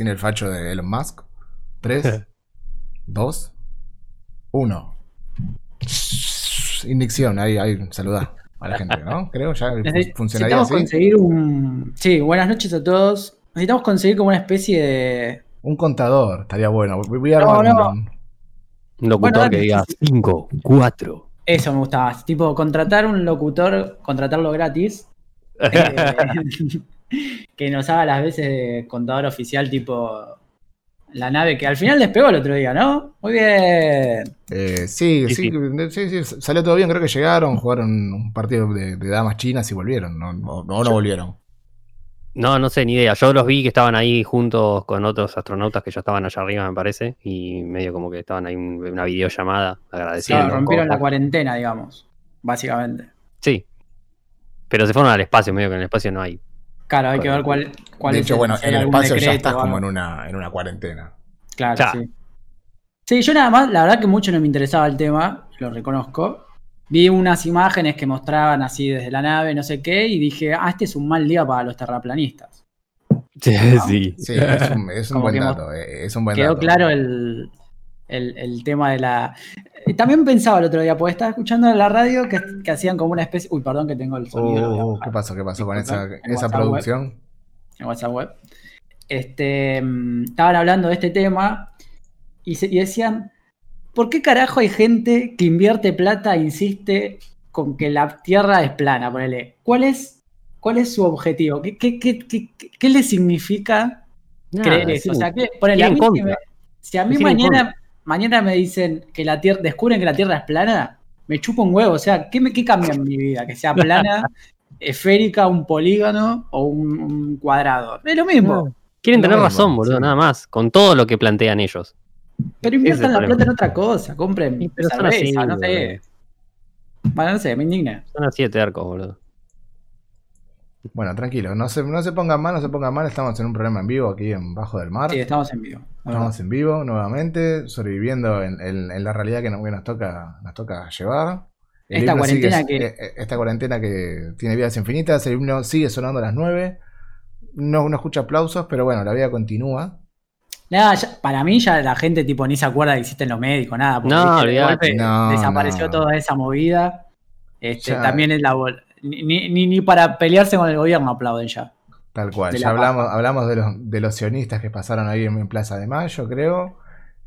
tiene el facho de Elon Musk. 3, 2, 1. Indicción, ahí, ahí, saludá a la gente, ¿no? Creo ya funcionaría Necesitamos conseguir un. Sí, buenas noches a todos. Necesitamos conseguir como una especie de. Un contador, estaría bueno. Voy a armar No, no. un- Un locutor Bueno, que diga sí, 5, 4. Eso me gustaba. Tipo, contratar un locutor, contratarlo gratis. eh, que nos haga las veces de contador oficial, tipo. La nave que al final despegó el otro día, ¿no? Muy bien. Eh, sí, Sí, sí, sí, sí, salió todo bien. Creo que llegaron, jugaron un partido de, de damas chinas y volvieron. No, no, no, no volvieron. No, no sé, ni idea. Yo los vi que estaban ahí juntos con otros astronautas que ya estaban allá arriba, me parece. Y medio como que estaban ahí en una videollamada agradeciendo. Claro, rompieron la cuarentena, digamos. Básicamente. Sí. Pero se fueron al espacio, medio que en el espacio no hay. Claro, hay que ver cuál, cuál de es hecho, bueno, en el espacio ya estás como en una, en una cuarentena. Claro, Ya. sí. Sí, yo nada más, la verdad que mucho no me interesaba el tema, lo reconozco. Vi unas imágenes que mostraban así desde la nave, no sé qué, y dije, ah, este es un mal día para los terraplanistas. Sí, sí. Sí, es un, es un Como buen dato. eh, Es un buen Quedó dato. claro el, el- el tema de la... También pensaba el otro día, porque estaba escuchando en la radio que, que hacían como una especie... Uy, perdón que tengo el sonido. Oh. ¿Qué pasó? ¿Qué pasó con esa, esa WhatsApp web. producción? en WhatsApp web. Este, mm, estaban hablando de este tema y, se- y decían, ¿por qué carajo hay gente que invierte plata e insiste con que la Tierra es plana? Ponele. ¿Cuál es, cuál es su objetivo? ¿Qué, qué, qué, qué- qué- qué le significa Nada, creer eso? sí. O sea, que, ponele, a mí si, me- contra. si a mí mañana, mañana me dicen que la Tierra, descubren que la Tierra es plana, me chupo un huevo. O sea, ¿qué, me, qué cambia en mi vida? Que sea plana, esférica, un polígono o un, un cuadrado. Es lo mismo. No. Quieren Lo tener mismo, razón, boludo, sí. nada más. Con todo lo que plantean ellos. Pero inviertan la plata en otra cosa, compren pero son cerveza, así, no sé. Bueno, no sé, me indigna. Son así de tercos, boludo. Bueno, tranquilo. No se, no se pongan mal, no se pongan mal. Estamos en un programa en vivo aquí en Bajo del Mar. Sí, estamos en vivo. Estamos en vivo nuevamente, sobreviviendo en, en- en la realidad que nos, que nos toca, nos toca llevar. El Esta himno cuarentena sigue- que- eh, eh, esta cuarentena que tiene vidas infinitas, el himno sigue sonando a las 9. No, no escucha aplausos, pero bueno, la vida continúa. Nada, ya- para mí ya la gente tipo ni se acuerda que existen los médicos, nada. porque, No, de golpe No, desapareció no. toda esa movida. Este, Ya. también es la ni, ni, ni para pelearse con el gobierno aplauden ya. Tal cual. Ya la hablamos, hablamos de, los, de los sionistas que pasaron ahí en, Plaza de Mayo, creo.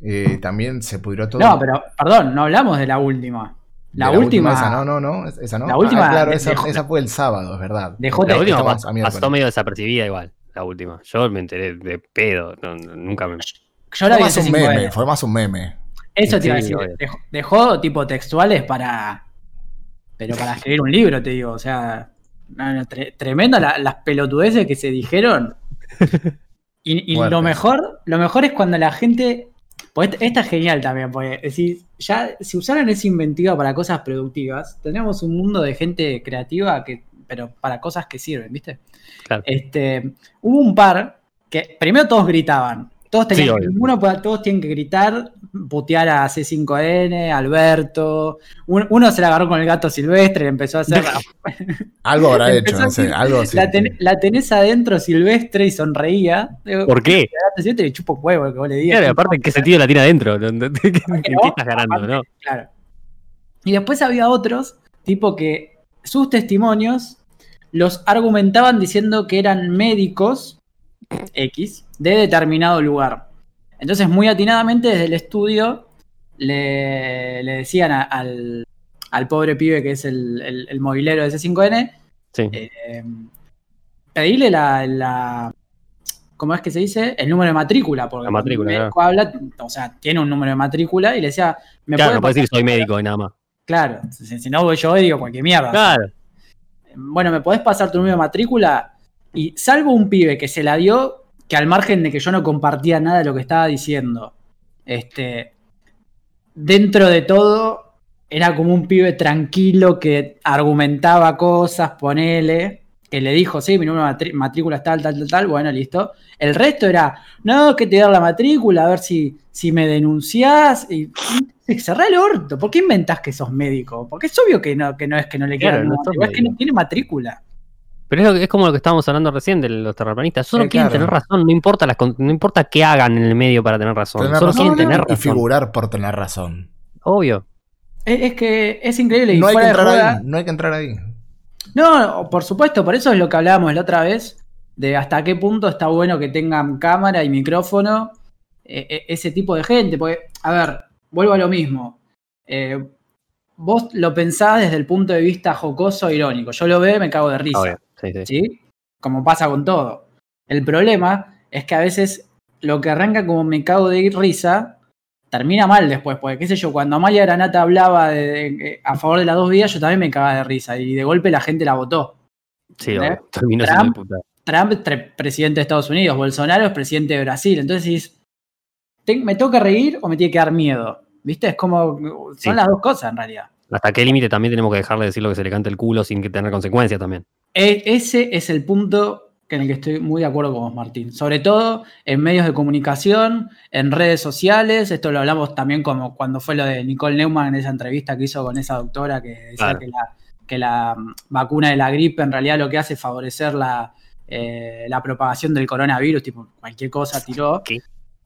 Eh, también se pudrió todo. No, pero perdón, no hablamos de la última. La, última, esa no, no, no. es- Esa no. La última Ah, claro, de- esa, de- esa fue el sábado, es verdad. de J- La última Estamos pas- a miércoles. pasó medio desapercibida igual. La última. Yo me enteré de pedo. no- nunca me. yo la Fue vi más un meme, años. fue más un meme. Eso te iba a decir. Dejó, dejó tipo textuales para. Pero para escribir un libro, te digo. O sea, no, no, tre- tremenda la- las pelotudeces que se dijeron. Y, y lo mejor, lo mejor es cuando la gente. pues esta, es genial también, porque es decir, ya si usaran esa inventiva para cosas productivas, tendríamos un mundo de gente creativa que, pero para cosas que sirven, ¿viste? Claro. Este, hubo un par que primero todos gritaban. Todos, tenían, Sí, ninguno todos tienen que gritar, putear a C5N, a Alberto. Un- uno se la agarró con el gato silvestre y empezó a hacer. Algo habrá hecho, no sé. Algo así. la, ten- la tenés adentro silvestre y sonreía. ¿Por qué? El silvestre le chupo huevo que vos le digas. Claro, aparte, ¿qué sentido la tiene adentro? ¿Qué no, qué estás ganando, aparte, no? Claro. Y después había otros, tipo que sus testimonios los argumentaban diciendo que eran médicos X de determinado lugar. Entonces, muy atinadamente desde el estudio le, le decían a- al, al pobre pibe que es el, el, el movilero de C5N, Sí. eh, pedirle la, la- ¿Cómo es que se dice? El número de matrícula. Porque La matrícula, el médico habla, o sea, tiene un número de matrícula y le decía, ¿me claro, puede no puedes decir soy médico y nada más. Claro, si, si no voy yo digo cualquier mierda. Claro. Bueno, ¿me podés pasar tu número de matrícula? Y salvo un pibe que se la dio, que al margen de que yo no compartía nada de lo que estaba diciendo, este, dentro de todo, era como un pibe tranquilo que argumentaba cosas, ponele, que le dijo, sí, mi número de matrí- matrícula es tal, tal, tal, tal, bueno, listo. El resto era, no, que te dar la matrícula, a ver si, si me denunciás. Y, y cerrá el orto, ¿por qué inventás que sos médico? Porque es obvio que no, que no es que no le Claro, quieran no es que no tiene matrícula. Pero es, lo que- es como lo que estábamos hablando recién de los terraplanistas. Solo Eh, quieren claro. tener razón, no importa, las, no importa qué hagan en el medio para tener razón. Tener Solo razón quieren tener y razón. figurar por tener razón. Obvio. Es, es que es increíble. Y No hay que entrar ahí, no hay que entrar ahí. No, por supuesto, por eso es lo que hablábamos la otra vez, de hasta qué punto está bueno que tengan cámara y micrófono eh, eh, ese tipo de gente. Porque, a ver, vuelvo a lo mismo. Eh, vos lo pensás desde el punto de vista jocoso e irónico. Yo lo veo y me cago de risa. Obvio. Sí, sí. ¿sí? Como pasa con todo. El problema es que a veces lo que arranca como me cago de risa termina mal después, porque qué sé yo, cuando Amalia Granata hablaba de- de- a favor de las dos vías, yo también me cagaba de risa y de golpe la gente la votó. Sí, ¿Eh? Terminó Trump. diputado. Trump presidente de Estados Unidos, Bolsonaro es presidente de Brasil, entonces decís, ¿te- ¿me toca reír o me tiene que dar miedo? ¿Viste? Es como, son Sí. las dos cosas en realidad. ¿Hasta qué límite también tenemos que dejarle de decir lo que se le cante el culo sin que tener consecuencias también? E- ese es el punto en el que estoy muy de acuerdo con vos, Martín. Sobre todo en medios de comunicación, en redes sociales. Esto lo hablamos también como cuando fue lo de Nicole Neumann en esa entrevista que hizo con esa doctora que decía Claro. que, la, que la mm, vacuna de la gripe en realidad lo que hace es favorecer la, eh, la propagación del coronavirus, tipo cualquier cosa tiró. ¿Qué?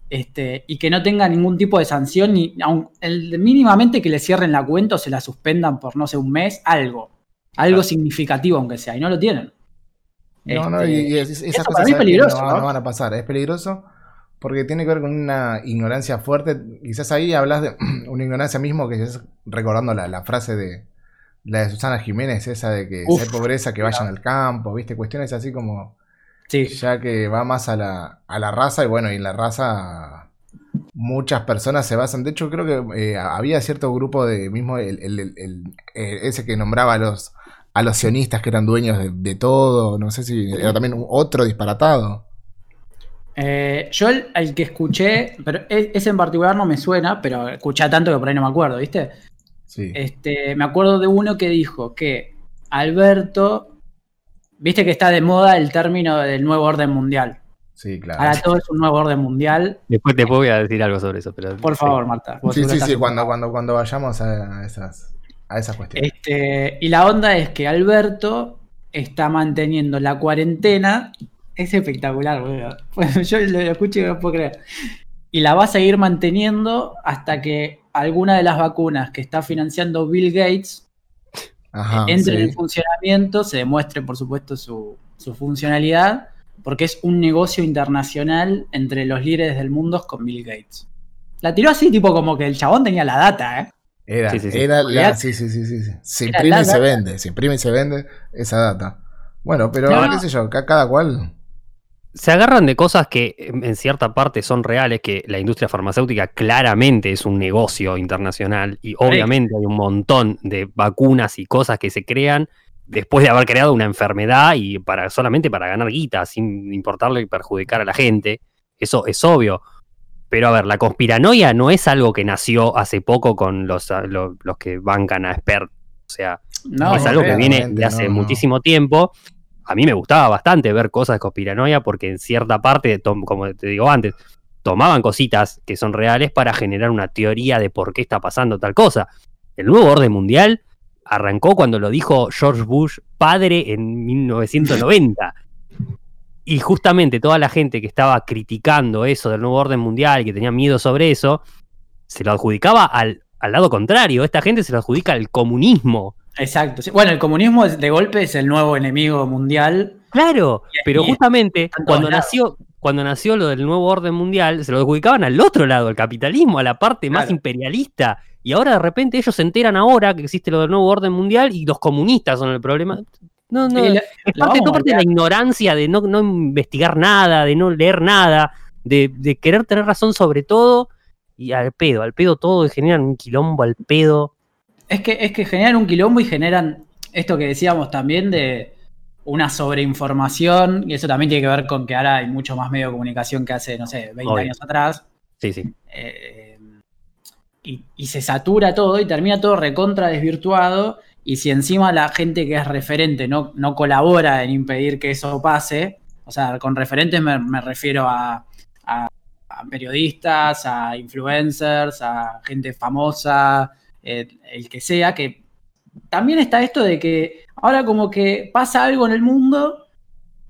Este, y que no tenga ningún tipo de sanción, ni aun- el- mínimamente que le cierren la cuenta o se la suspendan por, no sé, un mes, algo. Algo Claro. significativo, aunque sea, y no lo tienen. No, no, Este, y, y es- esas eso cosas para mí peligroso, no, ¿no? no van a pasar. Es peligroso porque tiene que ver con una ignorancia fuerte. Quizás ahí hablas de una ignorancia mismo que es recordando la, la frase de la de Susana Jiménez, esa de que Uf, si hay pobreza que vayan al campo, ¿viste? Cuestiones así como sí, ya que va más a la, a la raza y bueno, y en la raza muchas personas se basan. De hecho, creo que eh, había cierto grupo de mismo el, el- el- eh, ese que nombraba a los a los sionistas que eran dueños de, de todo. No sé si era también otro disparatado. Eh, yo el, el que escuché, pero e- ese en particular no me suena, pero escuché tanto que por ahí no me acuerdo, ¿viste? Sí. Este, me acuerdo de uno que dijo que Alberto, viste que está de moda el término del nuevo orden mundial. Sí, claro. Ahora todo es un nuevo orden mundial. Después te voy a decir algo sobre eso. Pero, Por sí. favor, Marta. Sí, sí, sí, cuando, cuando, cuando vayamos a esas, a esas cuestiones. Este, y la onda es que Alberto está manteniendo la cuarentena. Es espectacular, boludo. Bueno, yo lo escucho y no puedo creer. Y la va a seguir manteniendo hasta que alguna de las vacunas que está financiando Bill Gates Ajá, entre sí. en funcionamiento, se demuestre, por supuesto, su, su funcionalidad, porque es un negocio internacional entre los líderes del mundo con Bill Gates. La tiró así, tipo como que el chabón tenía la data, ¿eh? Era, Sí, sí, sí. era la, sí, sí, sí, sí. Se Era imprime y se vende, se imprime y se vende esa data. Bueno, pero No, no. qué sé yo, ca- cada cual. Se agarran de cosas que en cierta parte son reales, que la industria farmacéutica claramente es un negocio internacional y obviamente hay un montón de vacunas y cosas que se crean después de haber creado una enfermedad y para solamente para ganar guita, sin importarle y perjudicar a la gente. Eso es obvio. Pero a ver, la conspiranoia no es algo que nació hace poco con los, los, los que bancan a expert. O sea, No, es algo que viene de hace no, no. muchísimo tiempo. A mí me gustaba bastante ver cosas de conspiranoia porque en cierta parte, como te digo antes, tomaban cositas que son reales para generar una teoría de por qué está pasando tal cosa. El nuevo orden mundial arrancó cuando lo dijo George Bush padre en 1990. Y justamente toda la gente que estaba criticando eso del nuevo orden mundial que tenía miedo sobre eso, se lo adjudicaba al, al lado contrario. Esta gente se lo adjudica al comunismo. Exacto. Bueno, el comunismo es- de golpe es el nuevo enemigo mundial. Claro, Y- pero y justamente cuando lados. nació, cuando nació lo del nuevo orden mundial, se lo adjudicaban al otro lado, al capitalismo, a la parte más imperialista. Y ahora de repente ellos se enteran ahora que existe lo del nuevo orden mundial y los comunistas son el problema. No, no, Sí, la- es parte, todo de la ignorancia, de no, no investigar nada, de no leer nada, de, de querer tener razón sobre todo y al pedo, al pedo todo, y generan un quilombo al pedo. Es que, es que generan un quilombo y generan esto que decíamos también de una sobreinformación, y eso también tiene que ver con que ahora hay mucho más medio de comunicación que hace, no sé, 20 Obvio. años atrás. Sí, sí. eh, y, y se satura todo y termina todo recontra desvirtuado. Y si encima la gente que es referente no, no colabora en impedir que eso pase, o sea, con referentes me, me refiero a, a- a periodistas, a influencers, a gente famosa, eh, el que sea, que también está esto de que ahora como que pasa algo en el mundo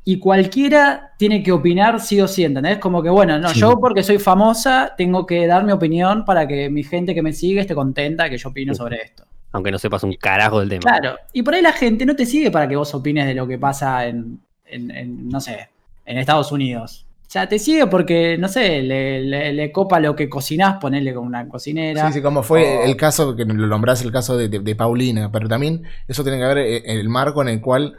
y cualquiera tiene que opinar sí o sí, ¿entendés? Como que, bueno, no, Sí. yo porque soy famosa tengo que dar mi opinión para que mi gente que me sigue esté contenta que yo opino sobre esto. Aunque no sepas un carajo del tema. Claro, y por ahí la gente no te sigue para que vos opines de lo que pasa en, en- en, no sé, en Estados Unidos. O sea, te sigue porque, no sé, le, le- le copa lo que cocinás, ponerle con una cocinera. Sí, sí, como fue O- el caso, que lo nombrás el caso de, de- de Paulina, pero también eso tiene que ver eh, el marco en el cual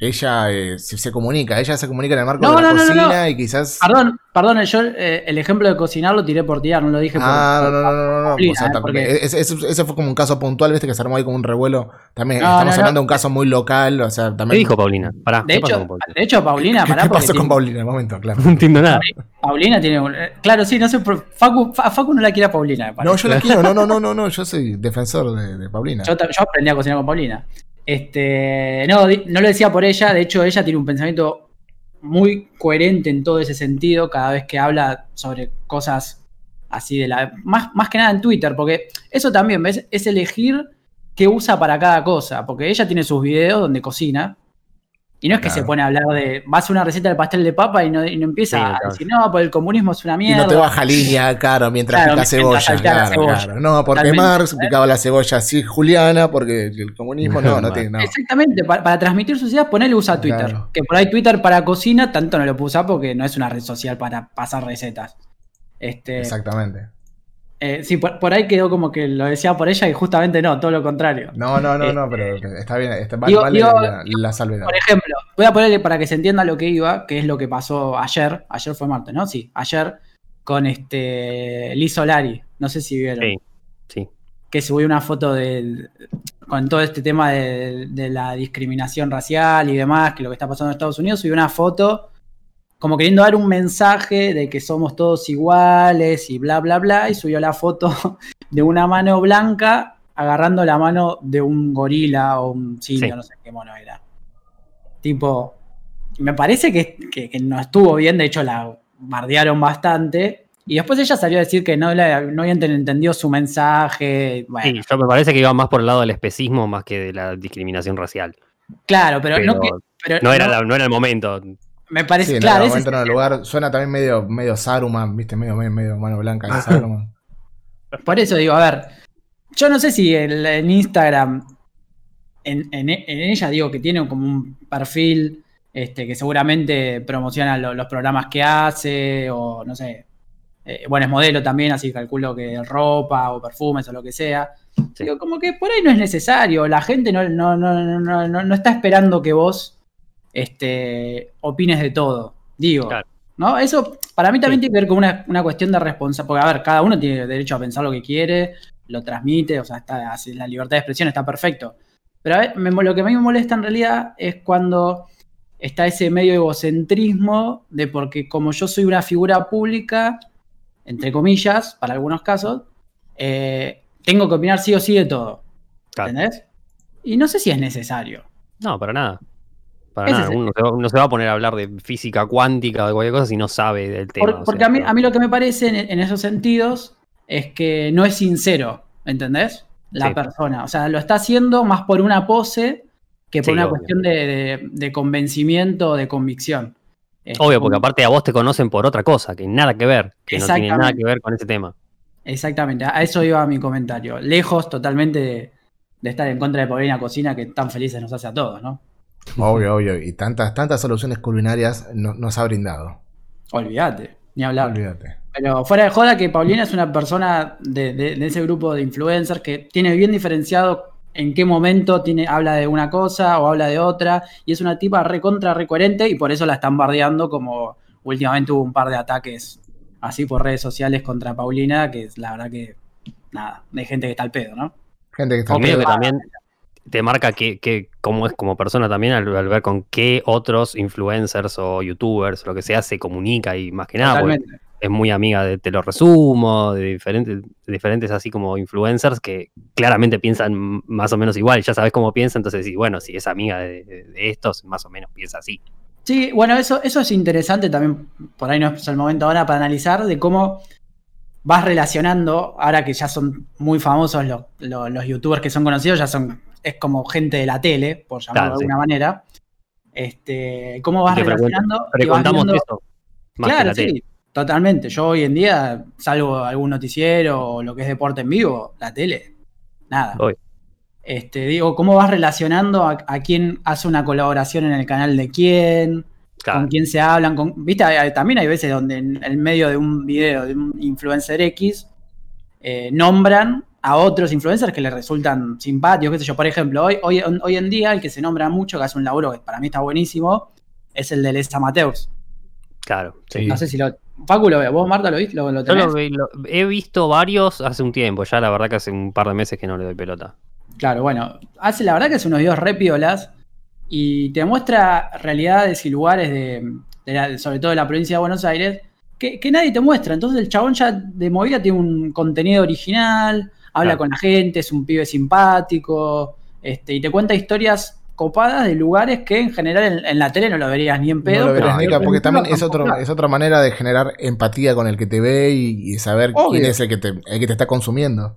ella eh, se, se comunica. Ella se comunica en el marco No, de la no, no, no, cocina no. y quizás. Perdón, perdón, yo eh, el ejemplo de cocinar lo tiré por tirar, no lo dije por. Ah, no, no, no, no, no. Eh, porque- ese, fue como un caso puntual, viste, que se armó ahí como un revuelo. También No, estamos no, no. hablando de un caso muy local, o sea, ¿Qué también. dijo Paulina? Pará, De ¿qué pasó hecho, con Paulina? de hecho, Paulina, ¿Qué, pará, qué pasó con tiene- Paulina en el momento? Claro. No entiendo nada. Paulina tiene un. eh, Claro, sí, no sé. por- Facu, Fa- Facu no la quiere a Paulina, me No, yo la quiero, no, no, no, no, no, yo soy defensor de, de Paulina. Yo aprendí a cocinar con Paulina. Este, no, no lo decía por ella, de hecho ella tiene un pensamiento muy coherente en todo ese sentido cada vez que habla sobre cosas así de la... Más, más que nada en Twitter, porque eso también. Es elegir qué usa para cada cosa, porque ella tiene sus videos donde cocina. Y no es que Claro. se pone a hablar de, va a una receta del pastel de papa y no, y no empieza Sí, a decir, no, pues el comunismo es una Y mierda. no te baja línea, claro, mientras Claro, pica cebolla. Claro, cebolla. claro. No, porque Totalmente, Marx picaba la cebolla así, Juliana, porque el comunismo no, no tiene. No. Exactamente, para, para transmitir sus ideas, ponele usa Twitter. Que por ahí Twitter para cocina, tanto no lo puedo usar porque no es una red social para pasar recetas. Este, Exactamente. Eh, sí, por, por ahí quedó como que lo decía por ella y justamente no, todo lo contrario. No, no, no, no, pero está bien, está, vale, digo- vale digo- la, la salvedad. Por ejemplo, voy a ponerle para que se entienda lo que iba, que es lo que pasó ayer. Ayer fue martes, ¿no? Sí, ayer con este Liz Solari. No sé si vieron. Sí, sí. que subió una foto de, con todo este tema de, de la discriminación racial y demás, que lo que está pasando en Estados Unidos, subió una foto como queriendo dar un mensaje de que somos todos iguales y bla, bla, bla, y subió la foto de una mano blanca agarrando la mano de un gorila o un simio, Sí. no sé qué mono era. Tipo, me parece que, que- que no estuvo bien, de hecho la bardearon bastante. Y después ella salió a decir que no, la- no habían entendido su mensaje. Bueno, Sí, yo me parece que iba más por el lado del especismo más que de la discriminación racial. claro, pero, Pero no, que- pero no, era, no era el momento. Me parece, Sí, en claro, el ese momento, es- en el lugar, suena también medio, medio Saruman, viste, medio, medio, medio mano blanca de Saruman. por eso digo, a ver, yo no sé si el- en Instagram, en, en- en ella digo que tiene como un perfil este, que seguramente promociona lo- los programas que hace, o no sé, eh, bueno, es modelo también, así calculo que ropa o perfumes o lo que sea. Sí. Digo, como que por ahí no es necesario, la gente no, no, no, no, no, no está esperando que vos este, opines de todo. Digo, Claro. ¿no? Eso para mí también Sí. tiene que ver con una, una cuestión de responsabilidad, porque a ver, cada uno tiene derecho a pensar lo que quiere, lo transmite, o sea, está, la libertad de expresión está perfecto. Pero a ver, me- lo que a mí me molesta en realidad es cuando está ese medio egocentrismo de porque como yo soy una figura pública, entre comillas, para algunos casos, eh, tengo que opinar sí o sí de todo. Claro. ¿Entendés? Y no sé si es necesario. No, para nada. Para nada. Uno se, va, uno se va a poner a hablar de física cuántica o de cualquier cosa si no sabe del tema. Por- o porque sea, a, mí, a mí lo que me parece en, en esos sentidos es que no es sincero, ¿entendés? La Sí. persona. O sea, lo está haciendo más por una pose que por Sí, una obvio. cuestión de, de- de convencimiento o de convicción. Este, Obvio, porque aparte a vos te conocen por otra cosa, que nada que ver, que no tiene nada que ver con ese tema. Exactamente, a eso iba mi comentario. Lejos totalmente de, de estar en contra de Paulina Cocina, que tan felices nos hace a todos, ¿no? Obvio, obvio. Y tantas, tantas soluciones culinarias no- nos ha brindado. Olvídate, ni hablar. Olvídate. Pero fuera de joda que Paulina es una persona de, de- de ese grupo de influencers que tiene bien diferenciado en qué momento tiene, habla de una cosa o habla de otra, y es una tipa recontra, recoherente, y por eso la están bardeando como últimamente hubo un par de ataques así por redes sociales contra Paulina, que es la verdad que, nada, hay gente que está al pedo, ¿no? Gente que está Y medio que también te marca que, que cómo es como persona también al, al ver con qué otros influencers o youtubers, lo que sea, se comunica y más que nada, es muy amiga de Te lo resumo, de diferentes, de diferentes así como influencers que claramente piensan más o menos igual, ya sabes cómo piensa, entonces sí, bueno, si es amiga de, de- de estos, más o menos piensa así. Sí, bueno, eso, eso es interesante también, por ahí no es el momento ahora para analizar de cómo vas relacionando, ahora que ya son muy famosos los, los- los youtubers que son conocidos, ya son es como gente de la tele, por llamarlo Claro, de sí. alguna manera. Este, ¿Cómo vas relacionando? viendo- eso. Más que Claro, tele. sí, totalmente. Yo hoy en día, salvo algún noticiero o lo que es deporte en vivo, la tele, nada. Obvio. Este, digo, ¿cómo vas relacionando a, a quién hace una colaboración en el canal de quién? Claro. con quién se hablan, con, viste, también hay veces donde en el medio de un video de un influencer X eh, nombran a otros influencers que les resultan simpáticos, qué sé yo, por ejemplo, hoy, hoy, hoy en día el que se nombra mucho, que hace un laburo que para mí está buenísimo, es el de Les Amateurs. Claro, sí. No sé si lo... Facu, lo veo. ¿Vos, Marta, lo viste? ¿Lo, lo Yo tenés? lo vi- lo- he visto varios hace un tiempo, ya la verdad que hace un par de meses que no le doy pelota. Claro, bueno, hace la verdad que hace unos videos re piolas y te muestra realidades y lugares de, de la- sobre todo de la provincia de Buenos Aires que, que nadie te muestra. Entonces el chabón ya de movida tiene un contenido original, habla Claro. con la gente, es un pibe simpático, este, y te cuenta historias copadas de lugares que en general en, en la tele no lo verías ni en pedo. no lo pero porque también es, otro, es otra manera de generar empatía con el que te ve y, y saber Obvio. quién es el que, te, el que te está consumiendo.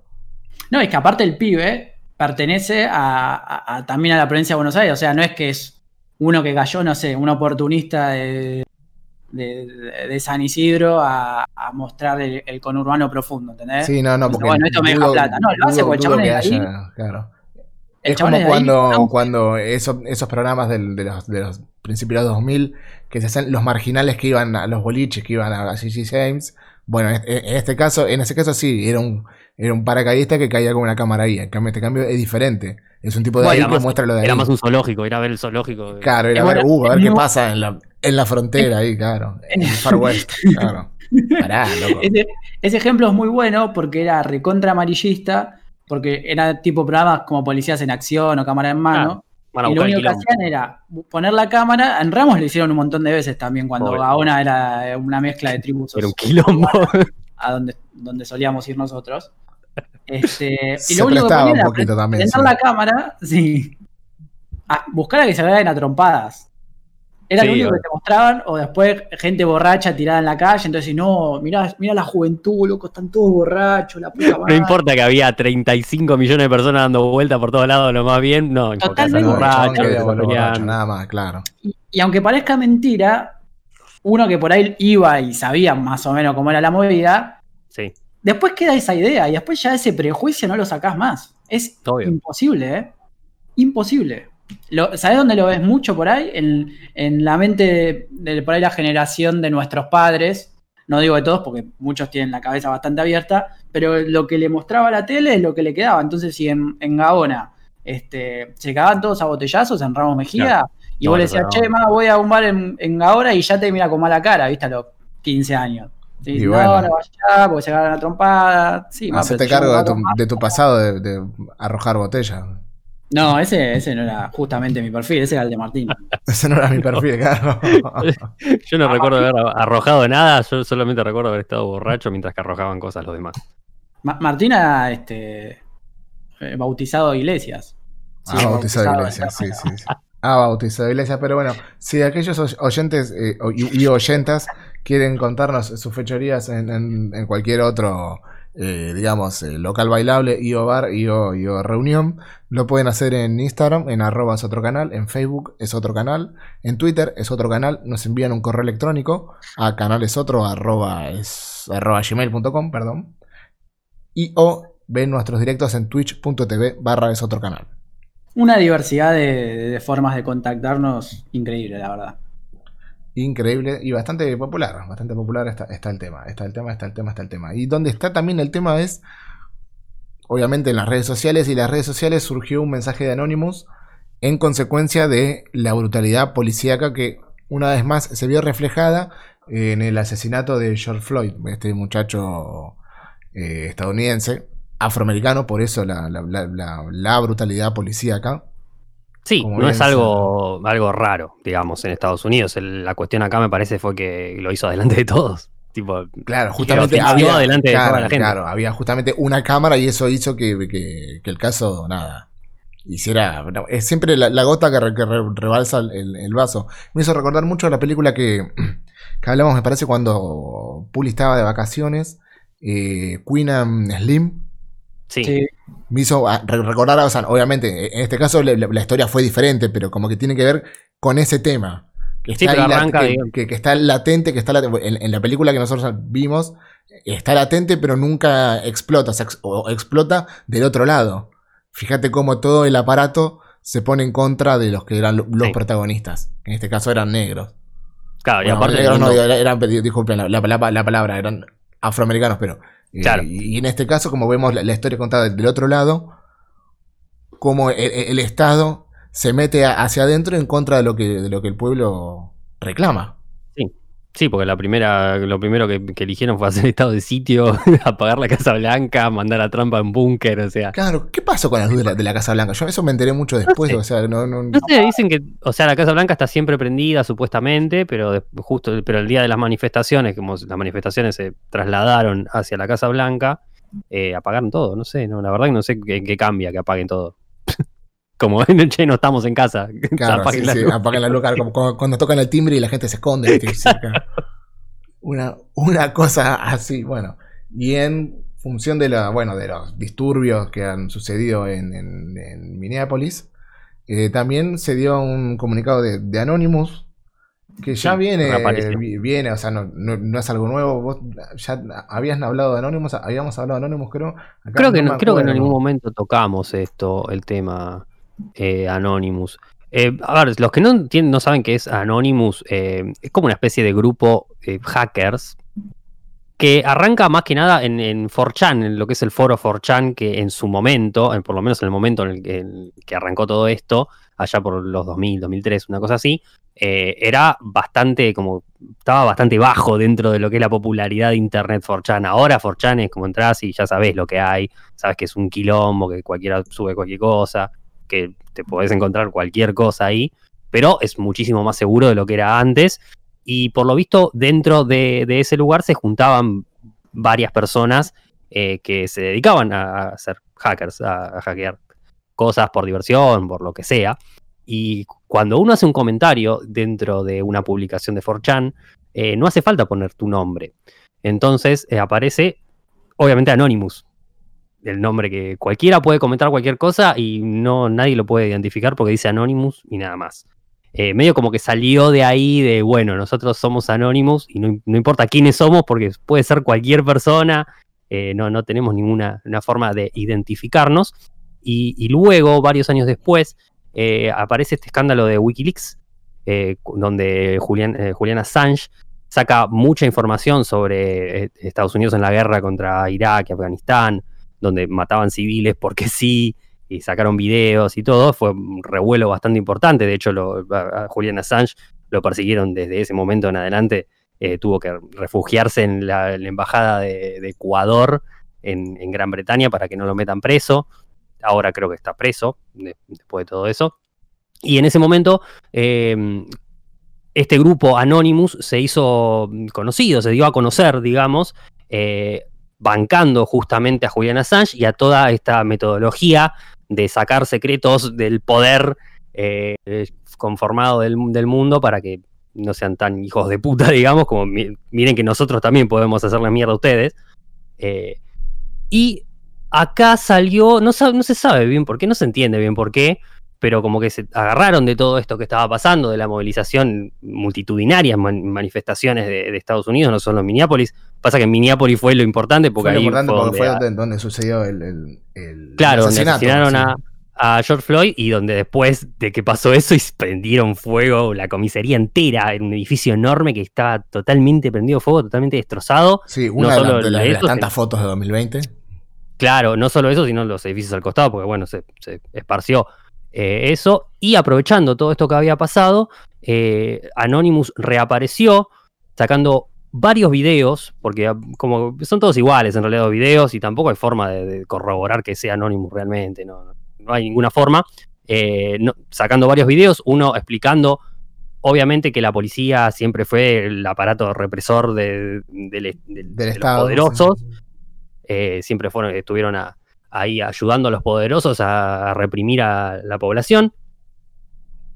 No, es que aparte el pibe pertenece a, a- a- también a la provincia de Buenos Aires. O sea, no es que es uno que cayó, no sé, un oportunista de, de- San Isidro a, a mostrar el, el conurbano profundo, ¿entendés? Sí, no, no, porque. bueno, esto me deja plata. No, lo hace dudo- porque el dudo chabón que es de ahí. haya, claro. El es como ahí, cuando, ¿no? cuando esos, esos programas del- de, los, de los principios de los 2000, que se hacen los marginales que iban a los boliches, que iban a Gigi James. Bueno, en, en este caso, en ese caso sí, era un, era un paracaidista que caía con una cámara ahí. En cambio, este cambio es diferente. Es un tipo de Bueno, ahí que más- muestra lo de ahí. Era más un zoológico, era ver el zoológico. Claro, era Es ver, bueno, uh, a ver qué pasa en la, en la frontera ahí, claro. En el Far West, claro. Pará, loco. Ese, ese ejemplo es muy bueno porque era recontra amarillista, porque era tipo programas como Policías en Acción o Cámara en Mano. Van a y lo único que hacían era poner la cámara. En Ramos lo hicieron un montón de veces también, cuando Obvio. Gaona era una mezcla de tribus Era un quilombo. a donde, donde solíamos ir nosotros. Este, y Se lo único que ponían un era poquito también, prender sí. la cámara, sí, a buscar a que se vean a trompadas. Era Sí, lo único que te mostraban, o después gente borracha tirada en la calle, entonces no, mirá, mirá la juventud, loco, están todos borrachos, la puta No madre. importa que había 35 millones de personas dando vueltas por todos lados, lo más bien, no importa. Totalmente. No, borracho, peleando. nada más, claro. Y, y aunque parezca mentira, uno que por ahí iba y sabía más o menos cómo era la movida, Sí, después queda esa idea y después ya ese prejuicio no lo sacás más. Es Obvio. imposible, ¿eh? Imposible. Lo, ¿Sabés dónde lo ves mucho por ahí? En, en la mente de, de por ahí la generación de nuestros padres. No digo de todos porque muchos tienen la cabeza bastante abierta, pero lo que le mostraba la tele es lo que le quedaba. Entonces, si en, en Gaona este, se cagaban todos a botellazos en Ramos Mejía, Claro. y No, vos le decías, che, ma, voy a un bar en, en Gaona y ya te mira con mala cara, ¿viste? A los 15 años. Sí, Y no, bueno. no vaya porque se agarran la trompada. Sí, Hacete yo cargo de tu, de tu pasado de, de arrojar botella. No, ese, ese no era justamente mi perfil, ese era el de Martín. Ese no era mi perfil, claro. Yo no recuerdo haber arrojado nada, yo solamente recuerdo haber estado borracho mientras que arrojaban cosas los demás. Ma- Martín ha este, eh, bautizado iglesias. Sí, ah, bautizado bautizado, iglesias, sí, sí, sí. Ah, bautizado iglesias, pero bueno, si aquellos oy- oyentes eh, y, y oyentas quieren contarnos sus fechorías en, en- en cualquier otro, eh, digamos, eh, local bailable, y o bar, y o, y o reunión, lo pueden hacer en Instagram, en arroba es otro canal, en Facebook es otro canal, en Twitter es otro canal, nos envían un correo electrónico a canalesotro arroba, es, arroba gmail.com, perdón, y o ven nuestros directos en twitch.tv barra es otro canal. Una diversidad de formas de contactarnos increíble, la verdad. Increíble y bastante popular, bastante popular está, el tema, está el tema, está el tema, está el tema. Y donde está también el tema es, obviamente en las redes sociales, y las redes sociales surgió un mensaje de Anonymous en consecuencia de la brutalidad policíaca que una vez más se vio reflejada en el asesinato de George Floyd, este muchacho eh, estadounidense, afroamericano, por eso la- la- la brutalidad policíaca. Sí, Como no es algo, algo raro, digamos, en Estados Unidos. El- la cuestión acá me parece fue que lo hizo delante de todos. Tipo, Claro, justamente había, delante de toda la gente. claro, había justamente una cámara y eso hizo que, que- que el caso, nada, hiciera... es siempre la, la gota que, re- que re- rebalsa el, el- el vaso. Me hizo recordar mucho la película que, que hablamos, me parece, cuando Puli estaba de vacaciones, eh, Queen and Slim, Sí, Sí. me hizo ah, re- recordar, o sea, obviamente, en este caso la, la- la historia fue diferente, pero como que tiene que ver con ese tema. Que Sí, está, lat- arranca, que, digamos. que- que está latente, que está latente. En, en la película que nosotros vimos, está latente, pero nunca explota, o, sea, ex- o explota del otro lado. Fíjate cómo todo el aparato se pone en contra de los que eran lo- los Sí. protagonistas. En este caso eran negros. claro, y aparte. negros no, digo, eran, disculpen la, la- la- la palabra, eran afroamericanos, pero. Eh, Claro. y, y en este caso, como vemos la, historia contada del otro lado, como el, el Estado se mete hacia adentro en contra de lo que, de lo que el pueblo reclama. Sí, porque la primera, lo primero que, que eligieron fue hacer estado de sitio, apagar la Casa Blanca, mandar a Trump a un búnker, o sea. Claro, ¿qué pasó con las luz de la, de la Casa Blanca? Yo eso me enteré mucho después, sé. o sea, no, no- No sé, dicen que, o sea, la Casa Blanca está siempre prendida supuestamente, pero de- justo, pero el día de las manifestaciones, como las manifestaciones se trasladaron hacia la Casa Blanca, eh, apagaron todo, no sé, no, la verdad que no sé qué, qué cambia que apaguen todo. Como, che, no estamos en casa. Claro, apaguen sí, la sí, luz. apaguen la luz, claro, como cuando, cuando tocan el timbre y la gente se esconde. una, una cosa así, bueno. Y en función de la, bueno, de los disturbios que han sucedido en, en- en Minneapolis, eh, también se dio un comunicado de, de Anonymous que ya Sí, viene, viene, o sea, no, no- no es algo nuevo. Vos ya habías hablado de Anonymous, habíamos hablado de Anonymous, creo. Acá Creo que, creo que en ningún momento tocamos esto, el tema eh, Anonymous. Eh, a ver, los que no, entienden- no saben qué es Anonymous, eh, es como una especie de grupo hackers que arranca más que nada en, en 4chan, en lo que es el foro 4chan, que en su momento, en- por lo menos en el momento en el que, en el que arrancó todo esto, allá por los 2000, 2003, una cosa así, eh, era bastante como estaba bastante bajo dentro de lo que es la popularidad de Internet 4chan. Ahora 4chan es como entras y ya sabes lo que hay, sabes que es un quilombo, que cualquiera sube cualquier cosa, que te podés encontrar cualquier cosa ahí, pero es muchísimo más seguro de lo que era antes. Y por lo visto, dentro de, ese lugar se juntaban varias personas eh, que se dedicaban a, a ser hackers, a, a hackear cosas por diversión, por lo que sea. Y cuando uno hace un comentario dentro de una publicación de 4chan, eh, no hace falta poner tu nombre. Entonces eh, aparece, obviamente, Anonymous. El nombre que cualquiera puede comentar cualquier cosa y no nadie lo puede identificar porque dice Anonymous y nada más. Eh, medio como que salió de ahí de, bueno, nosotros somos Anonymous y no, no importa quiénes somos porque puede ser cualquier persona, eh, no, no tenemos ninguna una forma de identificarnos. Y, luego, varios años después, eh, aparece este escándalo de Wikileaks, donde Julian, Julian Assange saca mucha información sobre Estados Unidos en la guerra contra Irak y Afganistán, donde mataban civiles porque sí, y sacaron videos y todo. Fue un revuelo bastante importante. De hecho, lo- a- Julian Assange lo persiguieron desde ese momento en adelante. eh, tuvo que refugiarse en la, embajada de, Ecuador en, Gran Bretaña para que no lo metan preso. Ahora creo que está preso de- después de todo eso. Y en ese momento, eh, este grupo Anonymous se hizo conocido, se dio a conocer, digamos, eh, bancando justamente a Julian Assange y a toda esta metodología de sacar secretos del poder eh, conformado del, mundo para que no sean tan hijos de puta, digamos, como mi- miren que nosotros también podemos hacerle mierda a ustedes. Eh, y acá salió, no, no se sabe bien por qué, no se entiende bien por qué, pero como que se agarraron de todo esto que estaba pasando, de la movilización multitudinaria, man- manifestaciones de, de Estados Unidos, no solo en Minneapolis. Pasa que en Minneapolis fue lo importante porque Fue lo ahí importante fue porque donde, fue donde, donde sucedió el, el, el claro, donde asesinato, asesinaron a, a George Floyd y donde después de que pasó eso y prendieron fuego la comisaría entera en un edificio enorme que estaba totalmente prendido fuego, totalmente destrozado. Sí, no una de, solo las- de las, de las tantas sino- fotos de 2020. Claro, no solo eso, sino los edificios al costado, porque bueno, se, se esparció eh, eso. Y aprovechando todo esto que había pasado, eh, Anonymous reapareció sacando varios videos, porque ah, como son todos iguales en realidad los videos y tampoco hay forma de, de corroborar que sea Anonymous realmente, no, no hay ninguna forma. Eh, no- sacando varios videos, uno explicando obviamente que la policía siempre fue el aparato represor de, de- de- de Del los Estado. poderosos sí. eh, siempre fueron, estuvieron a- ahí ayudando a los poderosos a, a reprimir a la población.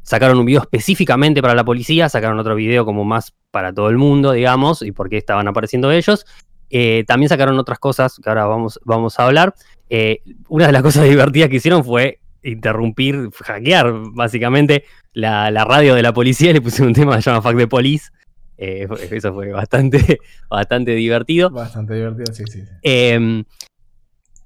Sacaron un video específicamente para la policía, sacaron otro video como más para todo el mundo, digamos, y por qué estaban apareciendo ellos. Eh, también sacaron otras cosas que ahora vamos, vamos a hablar. Eh, una de las cosas divertidas que hicieron fue interrumpir, hackear básicamente la, la radio de la policía le pusieron un tema que se llama Fuck the Police. Eh, eso fue bastante, bastante divertido. Bastante divertido, sí, sí. sí.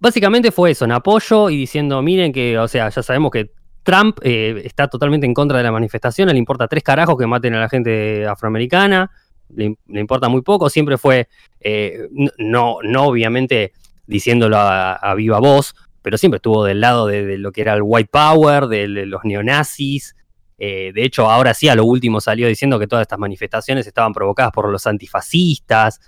Básicamente fue eso, en apoyo y diciendo, miren que, o sea, ya sabemos que Trump eh, está totalmente en contra de la manifestación, le importa tres carajos que maten a la gente afroamericana, le, importa muy poco, siempre fue, eh, no, no obviamente diciéndolo a, viva voz, pero siempre estuvo del lado de, lo que era el white power, de, los neonazis. Eh, de hecho, ahora sí, a lo último salió diciendo que todas estas manifestaciones estaban provocadas por los antifascistas,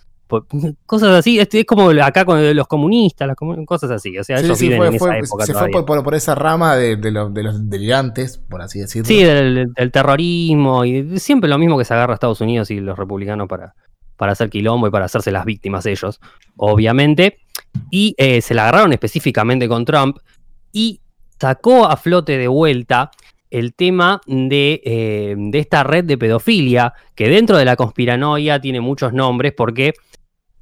cosas así. Es, es, como acá con los comunistas, las comun cosas así. O sea, sí, ellos sí, viven fue, en fue, esa época. Se todavía. fue por, por, esa rama de, de, lo, de, los delirantes, por así decirlo. Sí, del, del, terrorismo y siempre lo mismo que se agarra a Estados Unidos y los republicanos para, para hacer quilombo y para hacerse las víctimas ellos, obviamente. Y eh, se la agarraron específicamente con Trump y sacó a flote de vuelta el tema de, eh, de, esta red de pedofilia, que dentro de la conspiranoia tiene muchos nombres, porque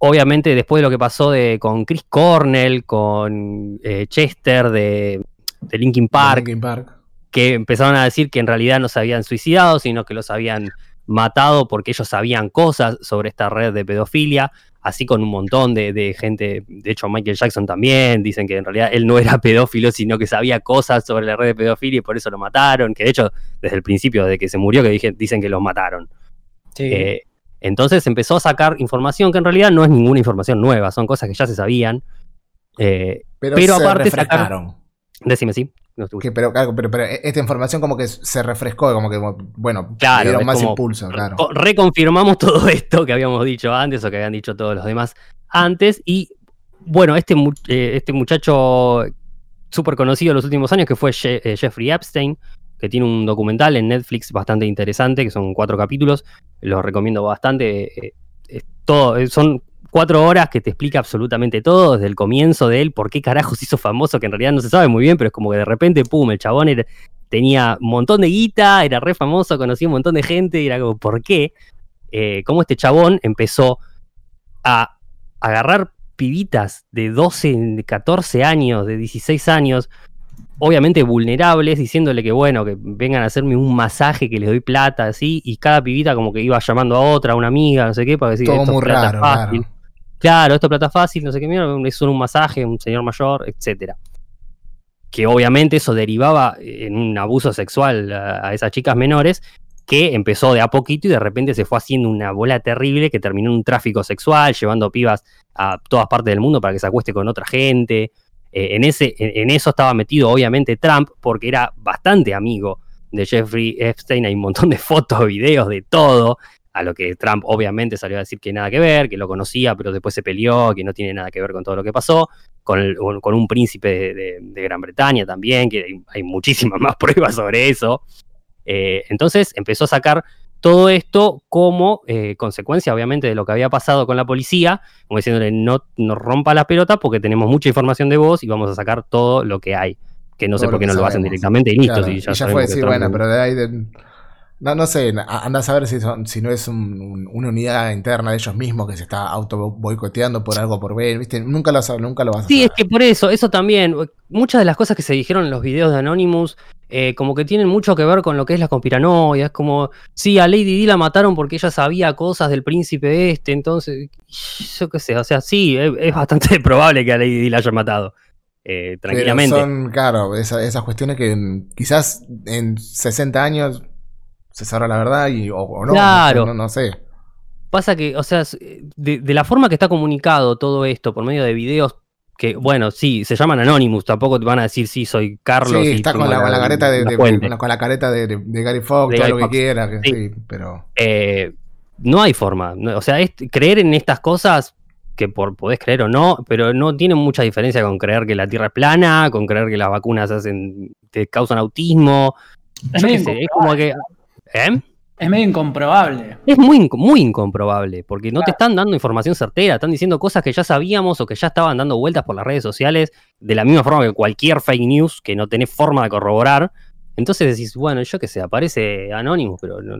obviamente después de lo que pasó de, con Chris Cornell, con eh, Chester de, de Linkin, Park, Linkin Park, que empezaron a decir que en realidad no se habían suicidado, sino que los habían matado porque ellos sabían cosas sobre esta red de pedofilia, así con un montón de, de, gente, de hecho Michael Jackson también, dicen que en realidad él no era pedófilo, sino que sabía cosas sobre la red de pedofilia y por eso lo mataron, que de hecho desde el principio, desde que se murió, que dije, dicen que lo mataron. Sí. Eh, entonces empezó a sacar información que en realidad no es ninguna información nueva, son cosas que ya se sabían. Eh, pero, pero se aparte refrescaron. sacaron... Decime, sí. No que, pero, claro, pero, pero, esta información como que se refrescó, como que, bueno, claro, dieron más impulso, claro. Reconfirmamos todo esto que habíamos dicho antes o que habían dicho todos los demás antes. Y bueno, este, eh, este muchacho súper conocido en los últimos años, que fue eh, Jeffrey Epstein, que tiene un documental en Netflix bastante interesante, que son cuatro capítulos, los recomiendo bastante. Eh, es todo, son cuatro horas que te explica absolutamente todo, desde el comienzo de él, por qué carajos hizo famoso, que en realidad no se sabe muy bien, pero es como que de repente, pum, el chabón tenía un montón de guita, era re famoso, conocía un montón de gente, y era como, ¿por qué? Eh, cómo este chabón empezó a agarrar pibitas de 12, de 14 años, de 16 años, obviamente vulnerables, diciéndole que bueno, que vengan a hacerme un masaje, que les doy plata, así, y cada pibita como que iba llamando a otra, a una amiga, no sé qué, para decir, Todo esto muy es plata raro, fácil. raro. Claro, esto es plata fácil, no sé qué, mira, es solo un masaje, un señor mayor, etcétera. Que obviamente eso derivaba en un abuso sexual a, a esas chicas menores, que empezó de a poquito y de repente se fue haciendo una bola terrible que terminó en un tráfico sexual, llevando pibas a todas partes del mundo para que se acueste con otra gente. Eh, en, ese, en, eso estaba metido obviamente Trump porque era bastante amigo de Jeffrey Epstein, hay un montón de fotos, videos, de todo, a lo que Trump obviamente salió a decir que nada que ver, que lo conocía, pero después se peleó, que no tiene nada que ver con todo lo que pasó, con, un príncipe de, Gran Bretaña también, que hay, hay muchísimas más pruebas sobre eso. Eh, entonces empezó a sacar todo esto como eh, consecuencia, obviamente, de lo que había pasado con la policía, como diciéndole, no, no rompa la pelota porque tenemos mucha información de vos y vamos a sacar todo lo que hay. Que no todo sé por qué no sabemos. lo hacen directamente y listo. Claro, si ya, y ya fue, sí, bueno, pero de ahí... De... No, no sé, anda a saber si, son, si no es un, un, una unidad interna de ellos mismos que se está auto boicoteando por algo por ver, ¿viste? Nunca lo, nunca lo vas a Sí, saber. es que por eso, eso también, muchas de las cosas que se dijeron en los videos de Anonymous, eh, como que tienen mucho que ver con lo que es la conspiranoia, es como, sí, a Lady Di la mataron porque ella sabía cosas del príncipe este, entonces, yo qué sé, o sea, sí, es, es bastante probable que a Lady Di la haya matado. Eh, tranquilamente. Pero son, claro, esa, esas cuestiones que quizás en 60 años se sabrá la verdad y, o, o no, claro. no, no, sé. Pasa que, o sea, de, de, la forma que está comunicado todo esto por medio de videos que, bueno, sí, se llaman Anonymous, tampoco te van a decir sí, soy Carlos. Sí, está con la, con la, careta de, de con la careta de, de Gary Fox, todo Gary lo que Fox. quiera, que sí. sí, pero. Eh, no hay forma. O sea, es, creer en estas cosas que por, podés creer o no, pero no tiene mucha diferencia con creer que la Tierra es plana, con creer que las vacunas hacen, te causan autismo. Yo qué sé, es como que. ¿Eh? Es medio incomprobable. Es muy, muy incomprobable, porque no claro. te están dando información certera, están diciendo cosas que ya sabíamos o que ya estaban dando vueltas por las redes sociales, de la misma forma que cualquier fake news que no tenés forma de corroborar. Entonces decís, bueno, yo qué sé, aparece anónimo, pero no,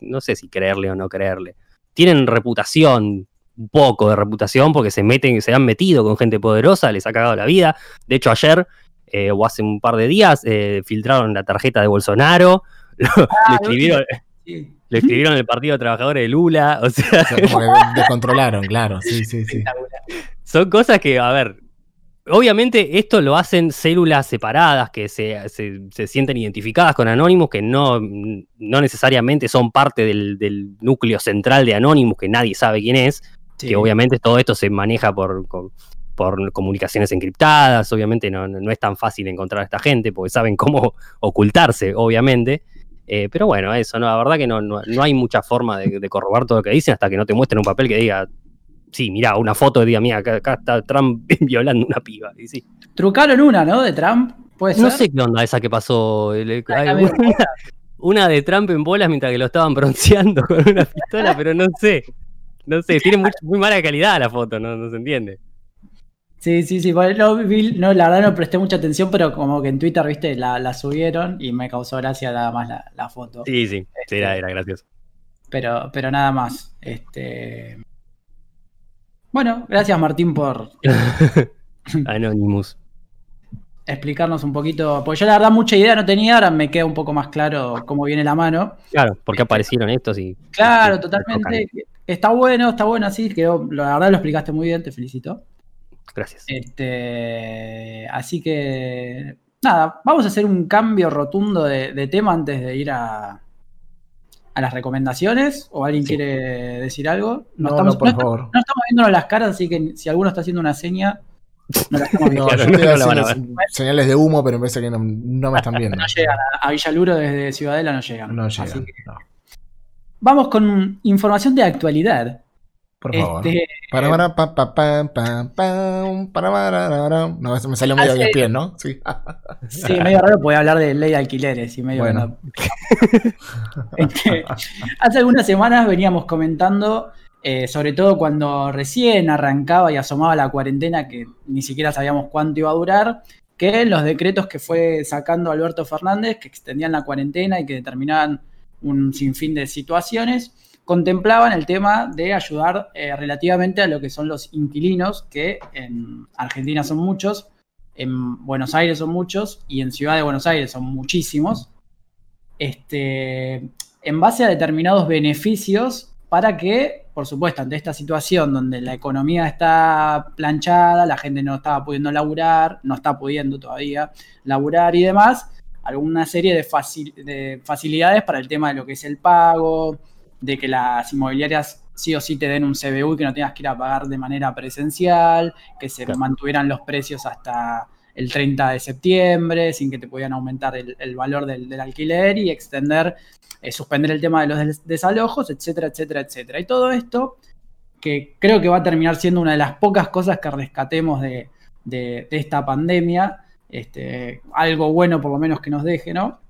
no sé si creerle o no creerle. Tienen reputación un poco de reputación porque se meten, se han metido con gente poderosa, les ha cagado la vida. De hecho, ayer eh, o hace un par de días eh, filtraron la tarjeta de Bolsonaro, Ah, le escribieron, Sí. le escribieron el Partido de Trabajadores de Lula, o sea, O sea, como que descontrolaron, claro. Sí, sí, sí. Son cosas que, a ver, obviamente esto lo hacen células separadas que se, se- se sienten identificadas con Anonymous, que no, no necesariamente son parte del, del núcleo central de Anonymous, que nadie sabe quién es, Sí. que obviamente todo esto se maneja por, por comunicaciones encriptadas, obviamente no, no- no es tan fácil encontrar a esta gente, porque saben cómo ocultarse, obviamente. Eh, pero bueno, eso, no, la verdad que no, no, no hay mucha forma de, de corroborar todo lo que dicen hasta que no te muestren un papel que diga, sí, mira, una foto de diga, mira, acá, acá está Trump violando una piba. Y sí. Trucaron una, ¿no? De Trump. Puede No ser. sé qué onda esa que pasó. el- una de Trump en bolas mientras que lo estaban bronceando con una pistola, pero no sé. No sé, tiene muy, muy mala calidad la foto, no, no se entiende. Sí, sí, sí. bueno, No, la verdad no presté mucha atención, pero como que en Twitter, viste, la, la subieron y me causó gracia nada más la, la foto. Sí, sí, sí, era, era gracioso. Pero, pero nada más. Este. Bueno, gracias Martín por Anonymous. explicarnos un poquito. Porque yo la verdad mucha idea no tenía, ahora me queda un poco más claro cómo viene la mano. Claro, porque aparecieron estos y. Claro, y- totalmente. Está bueno, está bueno así. Quedó, la verdad lo explicaste muy bien, te felicito. Gracias. Este, así que nada, vamos a hacer un cambio rotundo de, de tema antes de ir a, a las recomendaciones. ¿O alguien Sí. quiere decir algo? No, estamos, no, por no- favor. no estamos viéndonos las caras, así que si alguno está haciendo una seña, no la estamos viendo. No, Claro, yo no estoy la van a haciendo señales de humo, pero me parece que no, no me están viendo. No llegan a, a Villaluro desde Ciudadela, no llegan. No Así llegan, que no. vamos con información de actualidad. Por favor. Este, Para, para, pa, pa, para. No, eso me salió medio Hace- de pies, ¿no? Sí. Sí, medio raro poder hablar de ley de alquileres y medio Bueno. no. Este, hace algunas semanas veníamos comentando, eh, sobre todo cuando recién arrancaba y asomaba la cuarentena, que ni siquiera sabíamos cuánto iba a durar, que los decretos que fue sacando Alberto Fernández, que extendían la cuarentena y que determinaban un sinfín de situaciones, contemplaban el tema de ayudar eh, relativamente a lo que son los inquilinos, que en Argentina son muchos, en Buenos Aires son muchos y en Ciudad de Buenos Aires son muchísimos, este, en base a determinados beneficios para que, por supuesto, ante esta situación donde la economía está planchada, la gente no estaba pudiendo laburar, no está pudiendo todavía laburar y demás, alguna serie de, facil- de facilidades para el tema de lo que es el pago, de que las inmobiliarias sí o sí te den un CBU y que no tengas que ir a pagar de manera presencial, que se Claro. mantuvieran los precios hasta el 30 de septiembre, sin que te pudieran aumentar el, el valor del, del alquiler y extender, eh, suspender el tema de los des- desalojos, etcétera, etcétera, etcétera. Y todo esto, que creo que va a terminar siendo una de las pocas cosas que rescatemos de, de- de esta pandemia, este, algo bueno por lo menos que nos deje, ¿no?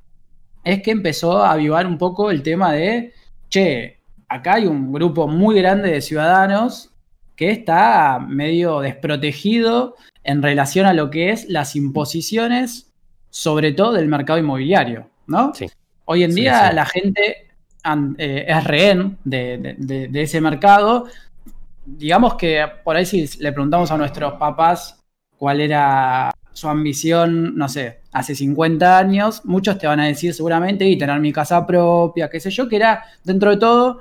Es que empezó a avivar un poco el tema de, che, acá hay un grupo muy grande de ciudadanos que está medio desprotegido en relación a lo que es las imposiciones, sobre todo del mercado inmobiliario, ¿no? Sí. Hoy en Sí, día sí. la gente eh, es rehén de, de- de- de ese mercado. Digamos que por ahí si le preguntamos a nuestros papás cuál era su ambición, no sé, hace 50 años, muchos te van a decir seguramente y tener mi casa propia, qué sé yo, que era dentro de todo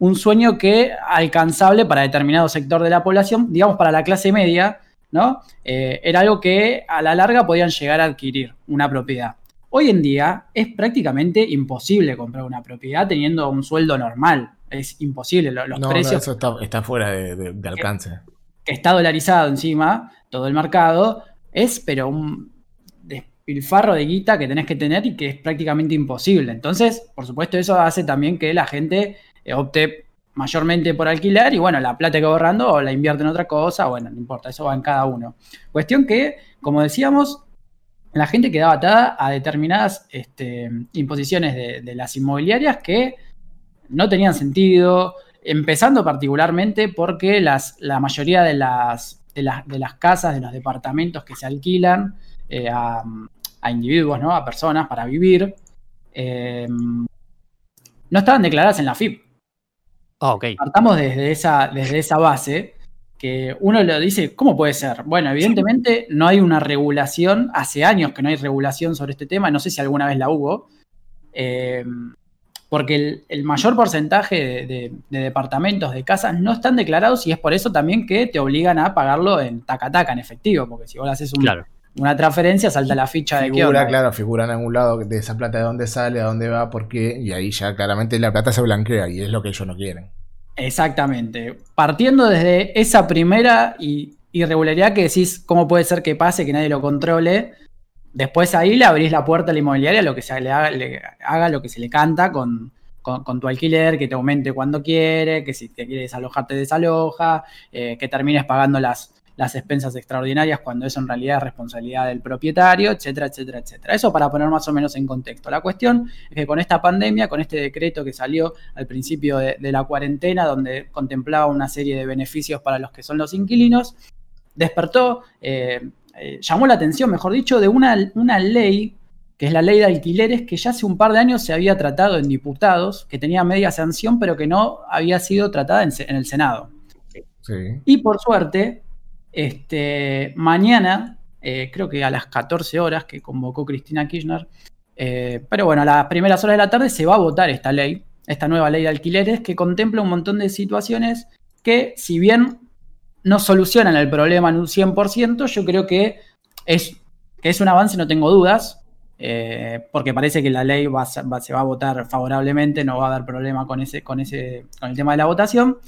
un sueño que alcanzable para determinado sector de la población, digamos para la clase media, ¿no? Eh, era algo que a la larga podían llegar a adquirir una propiedad. Hoy en día es prácticamente imposible comprar una propiedad teniendo un sueldo normal. Es imposible. Lo- Los No, no, precios eso está, está fuera de, de- de alcance. que está dolarizado encima, todo el mercado, es pero un despilfarro de guita que tenés que tener y que es prácticamente imposible. Entonces, por supuesto, eso hace también que la gente eh, opte mayormente por alquilar y bueno, la plata que va ahorrando o la invierte en otra cosa, bueno, no importa, eso va en cada uno. Cuestión que, como decíamos, la gente quedaba atada a determinadas este, imposiciones de, de las inmobiliarias que no tenían sentido, empezando particularmente porque las, la mayoría de las, de, las, de las casas, de los departamentos que se alquilan eh, a, a individuos, ¿no? a personas para vivir, eh, no estaban declaradas en la FIP. Ah, ok. Partamos desde esa, desde esa base, que uno lo dice, ¿cómo puede ser? Bueno, evidentemente no hay una regulación, hace años que no hay regulación sobre este tema, no sé si alguna vez la hubo, eh, porque el, el mayor porcentaje de, de- de departamentos, de casas, no están declarados y es por eso también que te obligan a pagarlo en taca-taca, en efectivo, porque si vos le haces un- Claro. una transferencia, salta la ficha de qué Figura, onda. claro, figura en algún lado de esa plata de dónde sale, a dónde va, por qué, y ahí ya claramente la plata se blanquea y es lo que ellos no quieren. Exactamente. Partiendo desde esa primera y- irregularidad que decís, ¿cómo puede ser que pase, que nadie lo controle? Después ahí le abrís la puerta a la inmobiliaria lo que se le haga, lo que se le canta con, con- tu alquiler, que te aumente cuando quiere, que si te quiere desalojar te desaloja, eh, que termines pagando las, las expensas extraordinarias cuando eso en realidad es responsabilidad del propietario, etcétera, etcétera, etcétera. Eso para poner más o menos en contexto. La cuestión es que con esta pandemia, con este decreto que salió al principio de, de la cuarentena, donde contemplaba una serie de beneficios para los que son los inquilinos, despertó, eh, eh, llamó la atención, mejor dicho, de una, una ley, que es la ley de alquileres, que ya hace un par de años se había tratado en diputados, que tenía media sanción, pero que no había sido tratada en, el Senado. Sí. Y por suerte, este, mañana, eh, creo que a las 14 horas que convocó Cristina Kirchner, eh, pero bueno, a las primeras horas de la tarde se va a votar esta ley, esta nueva ley de alquileres, que contempla un montón de situaciones que, si bien no solucionan el problema en un 100%, yo creo que es, que es un avance, no tengo dudas, eh, porque parece que la ley va se va a votar favorablemente, no va a haber problema con, ese, con, ese, con el tema de la votación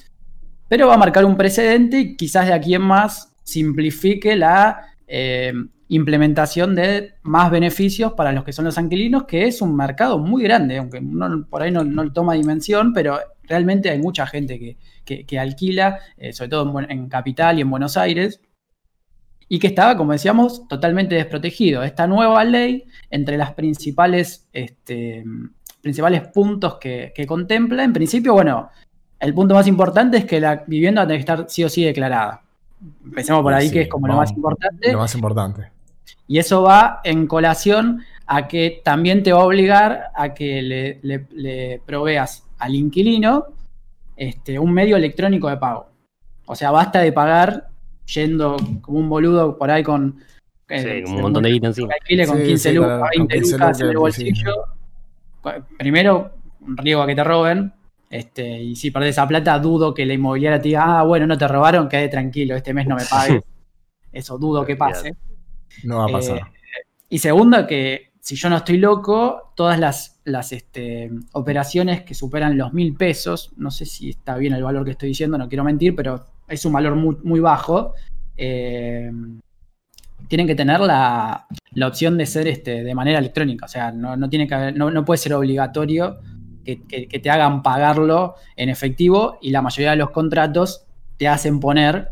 pero va a marcar un precedente y quizás de aquí en más simplifique la eh, implementación de más beneficios para los que son los inquilinos, que es un mercado muy grande, aunque uno por ahí no toma dimensión, pero realmente hay mucha gente que, que- que alquila, eh, sobre todo en, Capital y en Buenos Aires, y que estaba, como decíamos, totalmente desprotegido. Esta nueva ley, entre las principales, este, principales puntos que, que contempla, en principio, bueno, el punto más importante es que la vivienda tener que estar sí o sí declarada. Empecemos por ahí, Sí, que es como lo más importante. Lo más importante. Y eso va en colación a que también te va a obligar a que le, le- le proveas al inquilino este, un medio electrónico de pago. O sea, basta de pagar yendo como un boludo por ahí con... eh, un montón de guita encima. alquile con Sí, 15 sí, lucas, claro, con 20 15 lucas en el bolsillo. Primero, un riesgo a que te roben. Este, y si perdés esa plata, dudo que la inmobiliaria te diga, ah, bueno, no te robaron, quede tranquilo, este mes no me pagues. Eso dudo que pase. No va a pasar. Eh, y segundo, que si yo no estoy loco, todas las, las este, operaciones que superan los mil pesos, no sé si está bien el valor que estoy diciendo, no quiero mentir, pero es un valor muy, bajo, eh, tienen que tener la, la opción de ser este, de manera electrónica. O sea, no, no tiene que no, no puede ser obligatorio que, que- que te hagan pagarlo en efectivo y la mayoría de los contratos te hacen poner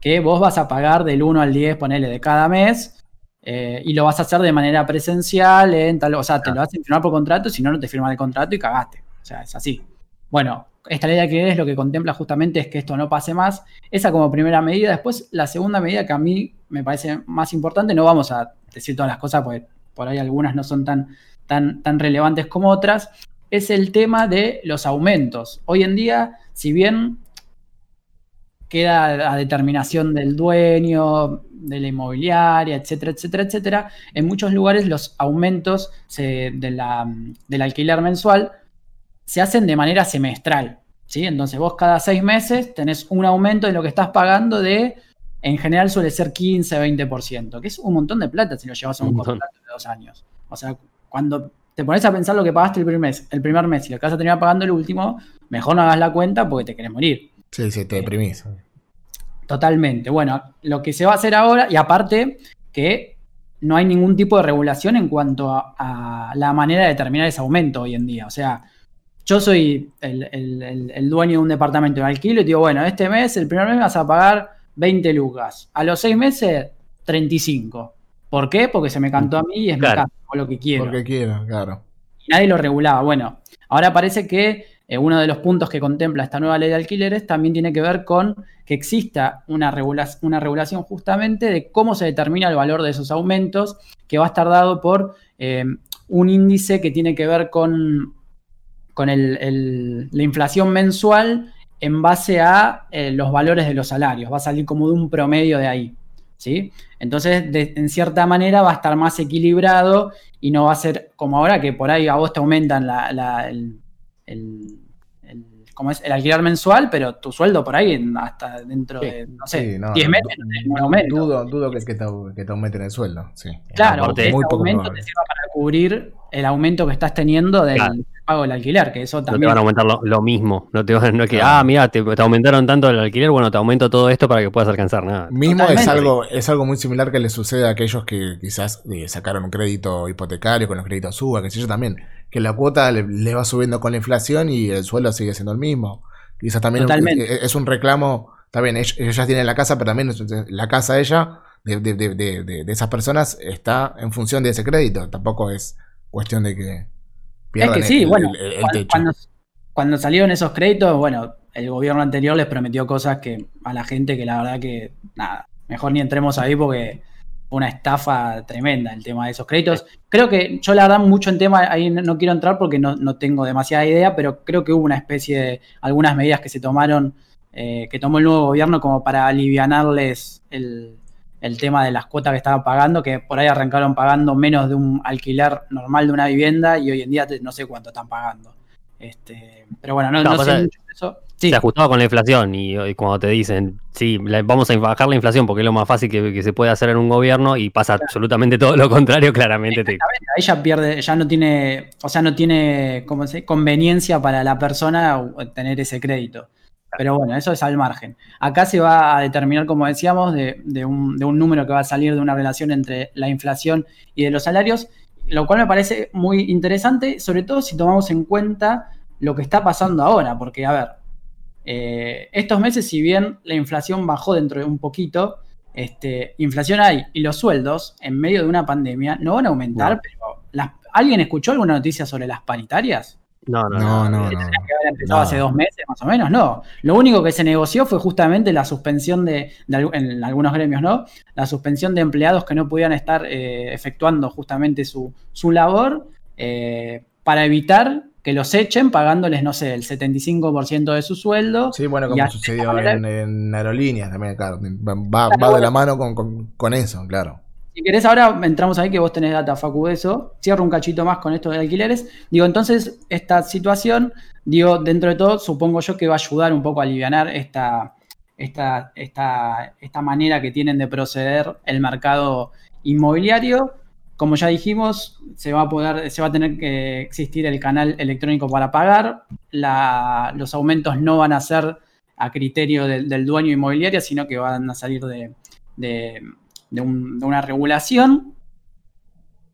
que vos vas a pagar del 1 al 10, ponele, de cada mes, eh, y lo vas a hacer de manera presencial, en tal, o sea, te lo hacen firmar por contrato, si no, no te firman el contrato y cagaste. O sea, es así. Bueno, esta ley de alquileres lo que contempla justamente es que esto no pase más. Esa como primera medida. Después, la segunda medida que a mí me parece más importante, no vamos a decir todas las cosas, porque por ahí algunas no son tan, tan, tan relevantes como otras, es el tema de los aumentos. Hoy en día, si bien queda a determinación del dueño, de la inmobiliaria, etcétera, etcétera, etcétera. En muchos lugares los aumentos se- de la- del alquiler mensual se hacen de manera semestral. ¿sí? Entonces vos cada seis meses tenés un aumento de lo que estás pagando de, en general suele ser 15, 20%, que es un montón de plata si lo llevas a un contrato de dos años. O sea, cuando te pones a pensar lo que pagaste el primer mes, el primer mes y lo que vas a terminar pagando el último, mejor no hagas la cuenta porque te querés morir. Sí, sí, te deprimís. Totalmente. Bueno, lo que se va a hacer ahora, y aparte que no hay ningún tipo de regulación en cuanto a, a la manera de determinar ese aumento hoy en día. O sea, yo soy el, el- el- el dueño de un departamento de alquiler y digo, bueno, este mes, el primer mes vas a pagar 20 lucas. A los seis meses, 35. ¿Por qué? Porque se me cantó a mí y es Claro. mi casa, hago lo que quiero Porque quiero, claro. y nadie lo regulaba. Bueno, ahora parece que eh, uno de los puntos que contempla esta nueva ley de alquileres también tiene que ver con que exista una, regula- una regulación justamente de cómo se determina el valor de esos aumentos, que va a estar dado por eh, un índice que tiene que ver con, la inflación mensual en base a eh, los valores de los salarios, va a salir como de un promedio de ahí. ¿sí? Entonces, en cierta manera va a estar más equilibrado y no va a ser como ahora que por ahí a vos te aumentan el, como es el alquiler mensual, pero tu sueldo por ahí hasta dentro de, no sé, 10 meses no, aumento. Dudo, dudo que, te, que, te, aumenten el sueldo, sí. Claro, porque muy aumento te sirva para cubrir el aumento que estás teniendo del pago del alquiler, que eso también... No te van a aumentar lo, mismo, no te van, no es que, ah, mira, te, aumentaron tanto el alquiler, bueno, te aumento todo esto para que puedas alcanzar nada. Mismo es algo, es algo muy similar que le sucede a aquellos que quizás eh, sacaron un crédito hipotecario con los créditos suba, que sé yo también, que la cuota le, va subiendo con la inflación y el sueldo sigue siendo el mismo. Quizás también es un reclamo, está bien, ellos, ya tienen la casa, pero también la casa de ella, de, de, de, de esas personas, está en función de ese crédito, tampoco es cuestión de que pierdan es que sí, bueno, Cuando, salieron esos créditos, bueno, el gobierno anterior les prometió cosas que a la gente que la verdad que nada, mejor ni entremos ahí porque una estafa tremenda el tema de esos créditos. Creo que yo la verdad mucho en tema ahí no, quiero entrar porque no, tengo demasiada idea, pero creo que hubo una especie de algunas medidas que se tomaron, eh, que tomó el nuevo gobierno como para alivianarles el, el tema de las cuotas que estaban pagando, que por ahí arrancaron pagando menos de un alquiler normal de una vivienda y hoy en día no sé cuánto están pagando. Este, pero bueno, no, sé mucho de eso. Se ajustaba con la inflación y, cuando te dicen, sí, vamos a bajar la inflación porque es lo más fácil que, se puede hacer en un gobierno y pasa absolutamente todo lo contrario, claramente. Te... Ella pierde, ya no tiene, o sea, no tiene como conveniencia para la persona tener ese crédito. Pero bueno, eso es al margen. Acá se va a determinar, como decíamos, de, un, número que va a salir de una relación entre la inflación y de los salarios, lo cual me parece muy interesante, sobre todo si tomamos en cuenta lo que está pasando ahora, porque, a ver, eh, estos meses, si bien la inflación bajó dentro de un poquito, este, inflación hay y los sueldos en medio de una pandemia no van a aumentar, pero ¿alguien escuchó alguna noticia sobre las paritarias? No, no, no. no, que haber empezado hace dos meses más o menos, no. Lo único que se negoció fue justamente la suspensión de, en algunos gremios, ¿no? La suspensión de empleados que no podían estar eh, efectuando justamente su, labor eh, para evitar que los echen pagándoles, no sé, el 75% de su sueldo. Sí, bueno, como sucedió en, aerolíneas también, claro. Va, de la mano con eso, claro. Si querés, ahora entramos ahí que vos tenés data, Facu, de eso. Cierro un cachito más con esto de alquileres. Digo, entonces, esta situación, digo, dentro de todo, supongo yo que va a ayudar un poco a aliviar esta, esta, esta, esta manera que tienen de proceder el mercado inmobiliario. Como ya dijimos, se va a poder, se va a tener que existir el canal electrónico para pagar. los aumentos no van a ser a criterio del, dueño inmobiliario, sino que van a salir de de, una regulación.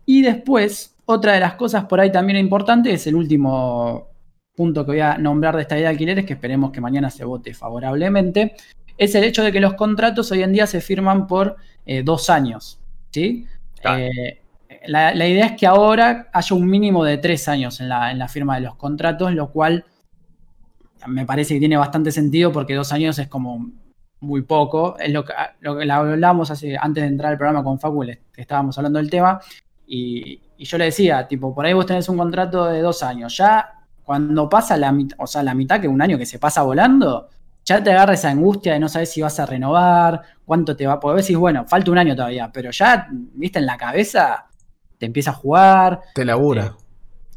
Y después, otra de las cosas por ahí también importante es el último punto que voy a nombrar de esta idea de alquileres, que esperemos que mañana se vote favorablemente, es el hecho de que los contratos hoy en día se firman por eh, dos años. ¿sí? Eh, la, idea es que ahora haya un mínimo de tres años en la, en la firma de los contratos, lo cual me parece que tiene bastante sentido porque dos años es como muy poco. Es lo que, lo que hablamos hace, antes de entrar al programa con Facu, que estábamos hablando del tema, y, yo le decía, tipo, por ahí vos tenés un contrato de dos años, ya cuando pasa la mitad, o sea, la mitad que un año que se pasa volando, ya te agarra esa angustia de no saber si vas a renovar, cuánto te va a poder decir, bueno, falta un año todavía, pero ya, viste, en la cabeza te empieza a jugar. Te labura.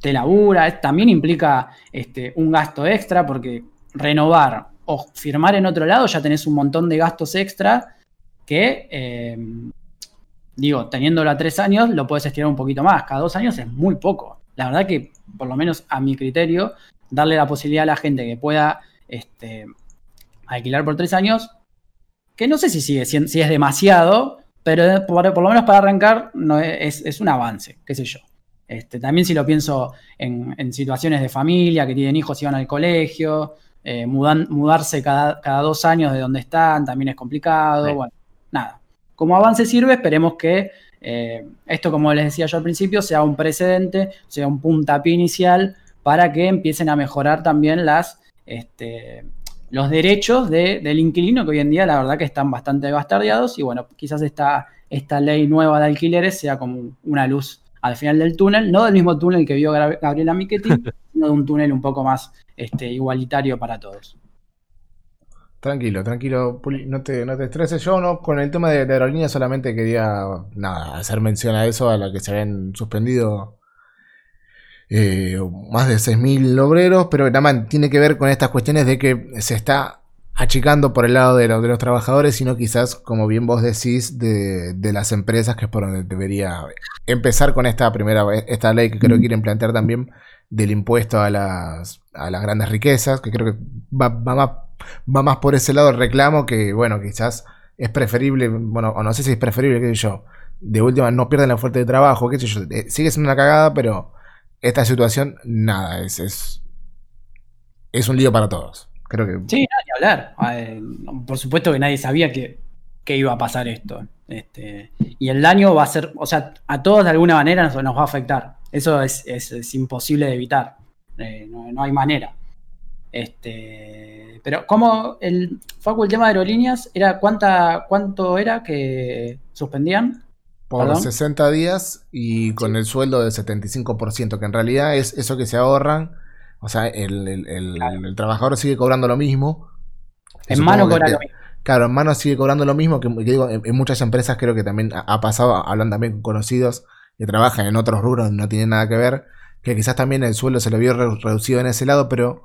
Te, labura, también implica este, un gasto extra porque renovar o firmar en otro lado, ya tenés un montón de gastos extra que, eh, digo, teniéndolo a tres años, lo puedes estirar un poquito más. Cada dos años es muy poco. La verdad que, por lo menos a mi criterio, darle la posibilidad a la gente que pueda este, alquilar por tres años, que no sé si, sigue, si, es demasiado, pero por, lo menos para arrancar no es, un avance, qué sé yo. Este, también si lo pienso en, en, situaciones de familia, que tienen hijos y van al colegio, eh, mudarse cada, dos años de donde están también es complicado. Bueno, nada. Como avance sirve, esperemos que eh, esto, como les decía yo al principio, sea un precedente, sea un puntapié inicial para que empiecen a mejorar también las, este, los derechos del inquilino, que hoy en día la verdad que están bastante bastardeados y bueno, quizás esta, esta ley nueva de alquileres sea como una luz al final del túnel, no del mismo túnel que vio Gabriela Michetti, sino de un túnel un poco más este, igualitario para todos. Tranquilo, tranquilo, no te, no te estreses. Yo no, con el tema de, de aerolínea solamente quería nada, hacer mención a eso, a la que se habían suspendido eh, más de 6.000 obreros, pero nada más tiene que ver con estas cuestiones de que se está achicando por el lado de, lo- de los trabajadores, sino quizás, como bien vos decís, de, de las empresas, que es por donde debería empezar con esta primera esta ley que creo que quieren plantear también del impuesto a las, a las grandes riquezas, que creo que va, va más, va más por ese lado el reclamo que, bueno, quizás es preferible, bueno, o no sé si es preferible, qué sé yo, de última no pierden la fuerte de trabajo, qué sé yo, eh, sigue siendo una cagada, pero esta situación, nada, es, es, es un lío para todos. Creo que Sí, nada hablar. Por supuesto que nadie sabía que, que iba a pasar esto. Este, y el daño va a ser, o sea, a todos de alguna manera nos, nos va a afectar. Eso es, es- imposible de evitar. Eh, no, no hay manera. Este, pero como el Facu, el tema de aerolíneas, era cuánta, cuánto era que suspendían? Por ¿Perdón? 60 días y con el sueldo del 75%, que en realidad es eso que se ahorran. O sea, el, el- el- Claro. el trabajador sigue cobrando lo mismo. En mano cobra lo mismo. Claro, en mano sigue cobrando lo mismo, que, que digo, en, en muchas empresas creo que también ha, pasado, hablan también con conocidos que trabajan en otros rubros, no tienen nada que ver, que quizás también el sueldo se lo vio re- reducido en ese lado, pero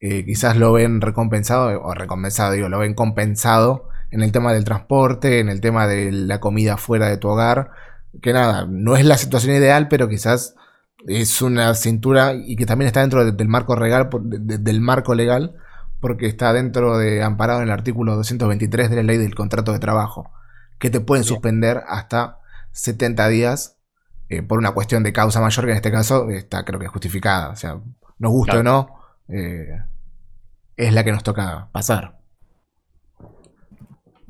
eh, quizás lo ven recompensado, o recompensado, digo, lo ven compensado en el tema del transporte, en el tema de la comida fuera de tu hogar, que nada, no es la situación ideal, pero quizás es una cintura y que también está dentro de- del marco legal, de- del marco legal, porque está dentro de amparado en el artículo 223 de la ley del contrato de trabajo, que te pueden Bien. suspender hasta 70 días eh, por una cuestión de causa mayor, que en este caso está creo que justificada, o sea, nos guste Claro. o no, eh, es la que nos toca pasar.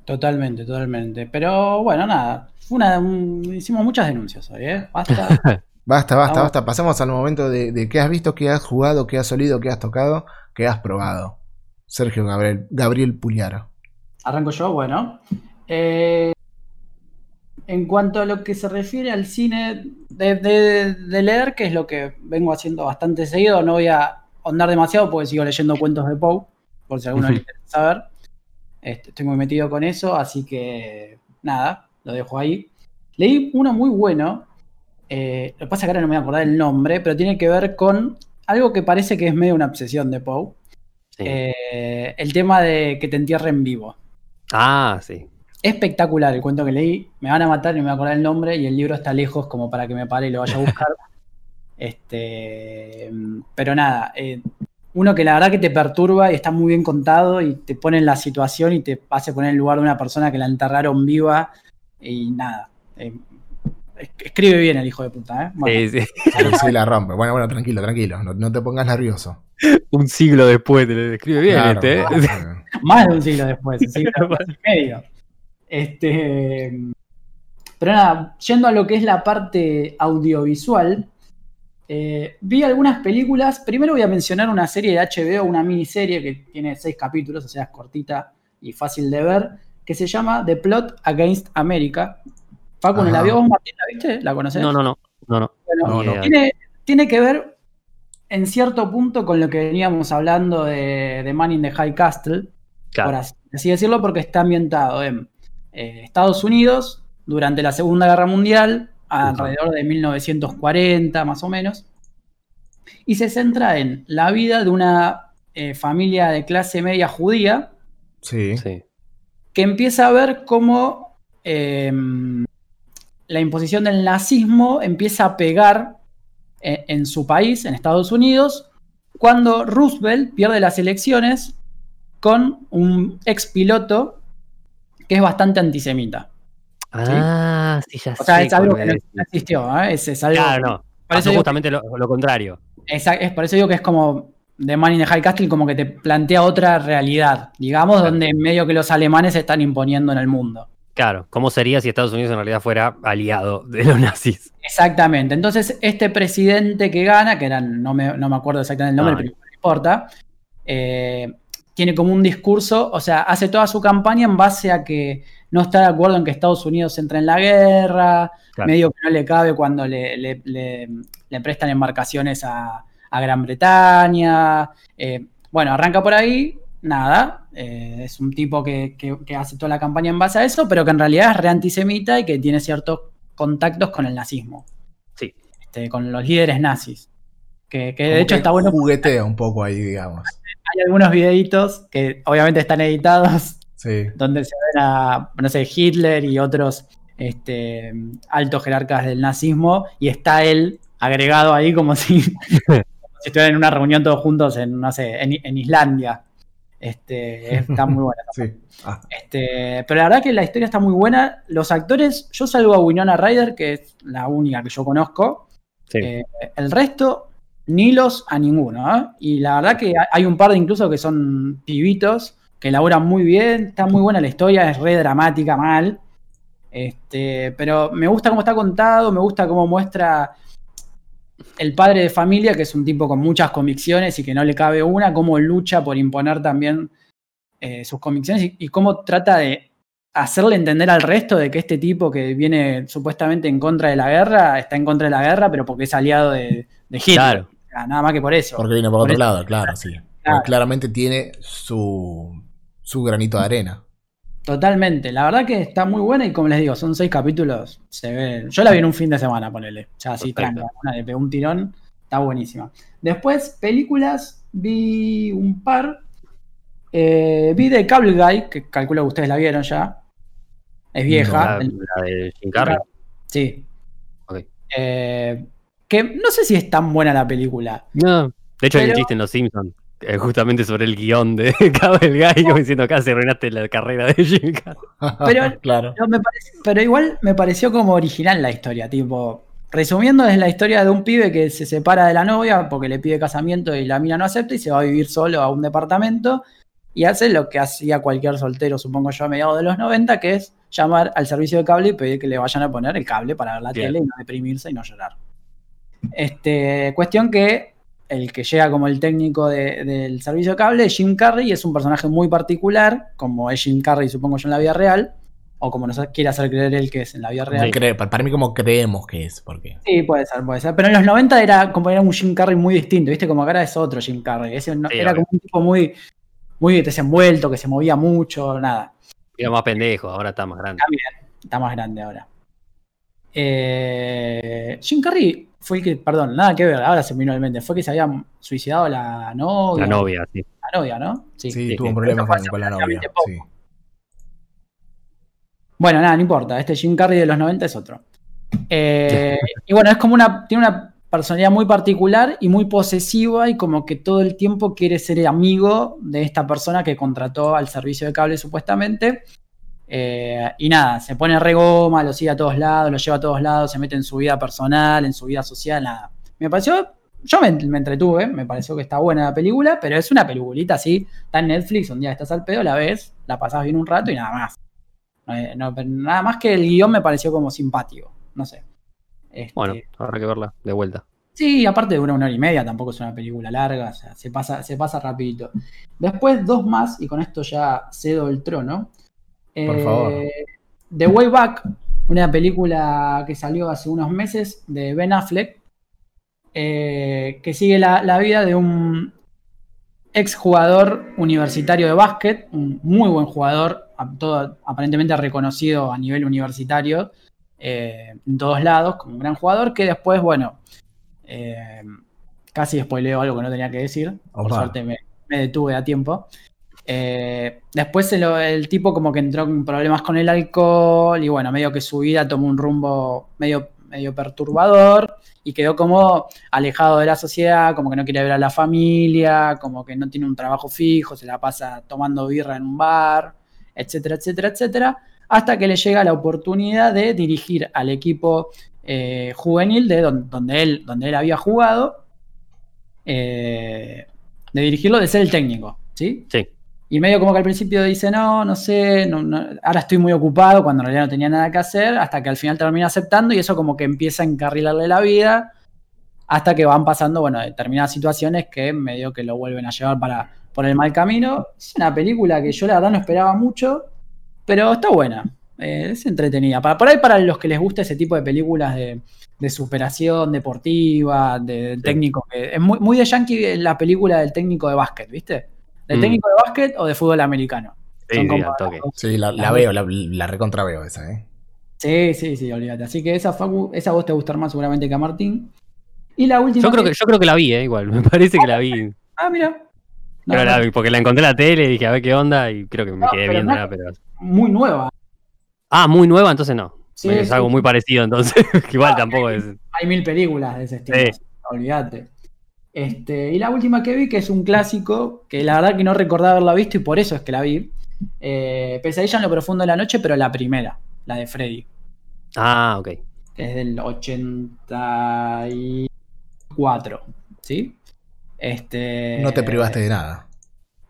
Totalmente, totalmente. Pero bueno, nada. Fue una, un- hicimos muchas denuncias hoy, ¿eh? Basta. Basta, basta, Vamos. basta. Pasemos al momento de, de qué has visto, qué has jugado, qué has olido, qué has tocado, qué has probado. Sergio Gabriel, Gabriel Puliara. Arranco yo, bueno. Eh, en cuanto a lo que se refiere al cine de, de- de leer, que es lo que vengo haciendo bastante seguido, no voy a ahondar demasiado porque sigo leyendo cuentos de Poe, por si alguno le interesa saber. Este, estoy muy metido con eso, así que nada, lo dejo ahí. Leí uno muy bueno, eh, lo que pasa es que ahora no me voy a acordar el nombre, pero tiene que ver con algo que parece que es medio una obsesión de Poe. Sí. Eh, el tema de que te entierren vivo. Ah, sí. Espectacular el cuento que leí. Me van a matar y no me voy a acordar el nombre. Y el libro está lejos como para que me pare y lo vaya a buscar. este, pero nada, eh, uno que la verdad que te perturba y está muy bien contado y te pone en la situación y te hace poner en el lugar de una persona que la enterraron viva y nada. eh, es- escribe bien el hijo de puta, ¿eh? Bueno, Sí, sí. Sí, sí, la rompe. Bueno, bueno, tranquilo, tranquilo. No, no te pongas nervioso. Un siglo después te lo describe bien Claro, este. ¿eh? claro. Más de un siglo después, un siglo y medio. Este, pero nada, yendo a lo que es la parte audiovisual, eh, vi algunas películas. Primero voy a mencionar una serie de HBO, una miniserie que tiene seis capítulos, o sea, es cortita y fácil de ver, que se llama The Plot Against America. Facu, ¿no la vio vos, Martín? ¿La viste? ¿La conoces? No, no, no. No, no. Bueno, No, no. Tiene, tiene que ver en cierto punto con lo que veníamos hablando de, de Man in the High Castle, por Claro. así, así decirlo, porque está ambientado en eh, Estados Unidos durante la Segunda Guerra Mundial, alrededor de 1940 más o menos, y se centra en la vida de una eh, familia de clase media judía Sí. Sí. que empieza a ver cómo eh, la imposición del nazismo empieza a pegar en, en su país, en Estados Unidos, cuando Roosevelt pierde las elecciones con un ex piloto que es bastante antisemita. Ah, sí, ya O sea, sé es algo que no, existió, ¿eh? es, es algo Claro, no. por eso justamente lo, lo contrario. Exacto, es por eso digo que es como The Man in the High Castle, como que te plantea otra realidad, digamos, Claro. donde medio que los alemanes se están imponiendo en el mundo. Claro, ¿cómo sería si Estados Unidos en realidad fuera aliado de los nazis? Exactamente. Entonces, este presidente que gana, que era, no me, no me acuerdo exactamente el nombre, No. pero no importa, eh, tiene como un discurso, o sea, hace toda su campaña en base a que no está de acuerdo en que Estados Unidos entre en la guerra, Claro. medio que no le cabe cuando le, le- le- le prestan embarcaciones a, a Gran Bretaña. eh, bueno, arranca por ahí nada, eh, es un tipo que, que- que hace toda la campaña en base a eso, pero que en realidad es re antisemita y que tiene ciertos contactos con el nazismo. Sí. Este, con los líderes nazis. Que, que de Como hecho que está bueno. Juguetea un poco ahí, digamos. Hay algunos videitos que obviamente están editados Sí. donde se ven a, no sé, Hitler y otros este, altos jerarcas del nazismo y está él agregado ahí como si, como si estuvieran en una reunión todos juntos en, no sé, en, en Islandia. Este, está muy buena. Sí. Ah, Este, pero la verdad que la historia está muy buena. Los actores, yo salvo a Winona Ryder, que es la única que yo conozco. Sí. Eh, el resto, ni los a ninguno. ¿eh? Y la verdad que hay un par de incluso que son pibitos, que laburan muy bien. Está muy buena la historia, es re dramática, mal. Este, pero me gusta cómo está contado, me gusta cómo muestra el padre de familia, que es un tipo con muchas convicciones y que no le cabe una, cómo lucha por imponer también eh, sus convicciones y, y cómo trata de hacerle entender al resto de que este tipo que viene supuestamente en contra de la guerra, está en contra de la guerra, pero porque es aliado de, de Hitler. Claro. O sea, nada más que por eso. porque viene por, Por otro eso- lado, claro, sí. Claro. Porque claramente tiene su, su granito de arena. Totalmente. La verdad que está muy buena y como les digo, son seis capítulos. Se ve. Yo la vi en un fin de semana, ponele. Ya así tranca. Una le pegó un tirón. Está buenísima. Después, películas, vi un par. Eh, vi de Cable Guy, que calculo que ustedes la vieron ya. Es vieja. La, de Jim Carrey. Sí. Ok. Eh, que no sé si es tan buena la película. No. De hecho, hay un Pero- chiste en Los Simpsons. Eh, justamente sobre el guion de Cable Guy, como diciendo casi arruinaste la carrera de Jim. Pero- claro. No, me parece- pero igual me pareció como original la historia, tipo, resumiendo es la historia de un pibe que se separa de la novia porque le pide casamiento y la mina no acepta y se va a vivir solo a un departamento y hace lo que hacía cualquier soltero, supongo yo, a mediados de los 90, que es llamar al servicio de cable y pedir que le vayan a poner el cable para ver la Bien. tele y no deprimirse y no llorar. Este, cuestión que el que llega como el técnico de- del servicio de cable es Jim Carrey y es un personaje muy particular, como es Jim Carrey, supongo yo, en la vida real, o como nos quiere hacer creer él que es en la vida real. Para mí como creemos que es, porque... Sí, puede ser, puede ser. Pero en los 90 era como era un Jim Carrey muy distinto, ¿viste? Como que ahora es otro Jim Carrey. Ese no- Sí, era como un tipo muy, muy desenvuelto, que se movía mucho, nada. Era más pendejo, ahora está más grande. Está más grande ahora. Eh, Jim Carrey fue el que, perdón, nada que ver, ahora se me vino al mente, fue que se había suicidado la novia. La novia, sí. La novia, ¿no? Sí, sí, tuvo sí. problemas con, con la novia. sí. Bueno, nada, no importa. Este Jim Carrey de los 90 es otro. Eh, y bueno, es como una. Tiene una personalidad muy particular y muy posesiva, y como que todo el tiempo quiere ser amigo de esta persona que contrató al servicio de cable supuestamente. Eh, y nada, se pone re goma, lo sigue a todos lados, lo lleva a todos lados, se mete en su vida personal, en su vida social, nada. Me pareció. Yo me, me entretuve, me pareció que está buena la película, pero es una peliculita así, está en Netflix, un día estás al pedo, la ves, la pasás bien un rato y nada más. Eh, no, nada más que el guion me pareció como simpático. No sé. Este, Bueno, habrá que verla de vuelta. Sí, aparte de una, una hora y media, tampoco es una película larga, o sea, se pasa, se pasa rapidito. Después dos más, y con esto ya cedo el trono. Por favor. The Way Back, una película que salió hace unos meses de Ben Affleck, eh, que sigue la, la vida de un exjugador universitario de básquet, un muy buen jugador, todo, aparentemente reconocido a nivel universitario eh, en todos lados, como un gran jugador, que después, bueno, eh, casi spoileo algo que no tenía que decir, por suerte me, me detuve a tiempo. Eh, después el tipo como que entró en problemas con el alcohol y bueno, medio que su vida tomó un rumbo medio, medio perturbador y quedó como alejado de la sociedad, como que no quiere ver a la familia, como que no tiene un trabajo fijo, se la pasa tomando birra en un bar, etcétera, etcétera, etcétera, hasta que le llega la oportunidad de dirigir al equipo eh, juvenil de don- donde, él, donde él había jugado, eh, de dirigirlo, de ser el técnico, ¿sí? Sí. Y medio como que al principio dice, no, no sé, no- no, ahora estoy muy ocupado, cuando en realidad no tenía nada que hacer, hasta que al final termina aceptando y eso como que empieza a encarrilarle la vida, hasta que van pasando, bueno, determinadas situaciones que medio que lo vuelven a llevar para, por el mal camino. Es una película que yo la verdad no esperaba mucho, pero está buena, eh, es entretenida. Para, por ahí para los que les gusta ese tipo de películas de, de superación deportiva, de, técnico, que es muy, muy de yankee la película del técnico de básquet, ¿viste? De Mm. técnico de básquet o de fútbol americano. Sí, Son sí, como al toque. Sí, la, la veo, la, la recontra veo esa, ¿eh? Sí, sí, sí, olvídate. Así que esa, Facu, esa vos te va a gustar más seguramente que a Martín. Y la última. Yo creo que, yo creo que la vi, eh, igual. Me parece que la vi. Ah, mira. No, Pero no, la vi porque la encontré en la tele y dije a ver qué onda y creo que me No, quedé viéndola, no- pero. Muy nueva. Ah, muy nueva, entonces no. Sí, es sí. algo muy parecido, entonces. igual tampoco es. Hay mil películas de ese estilo. Sí. Olvídate. Este, y la última que vi, que es un clásico, que la verdad que no recordaba haberla visto y por eso es que la vi. Eh, Pesadilla en lo profundo de la noche, pero la primera, la de Freddy, Ah, ok. es del 84. ¿Sí? Este, No te privaste de nada.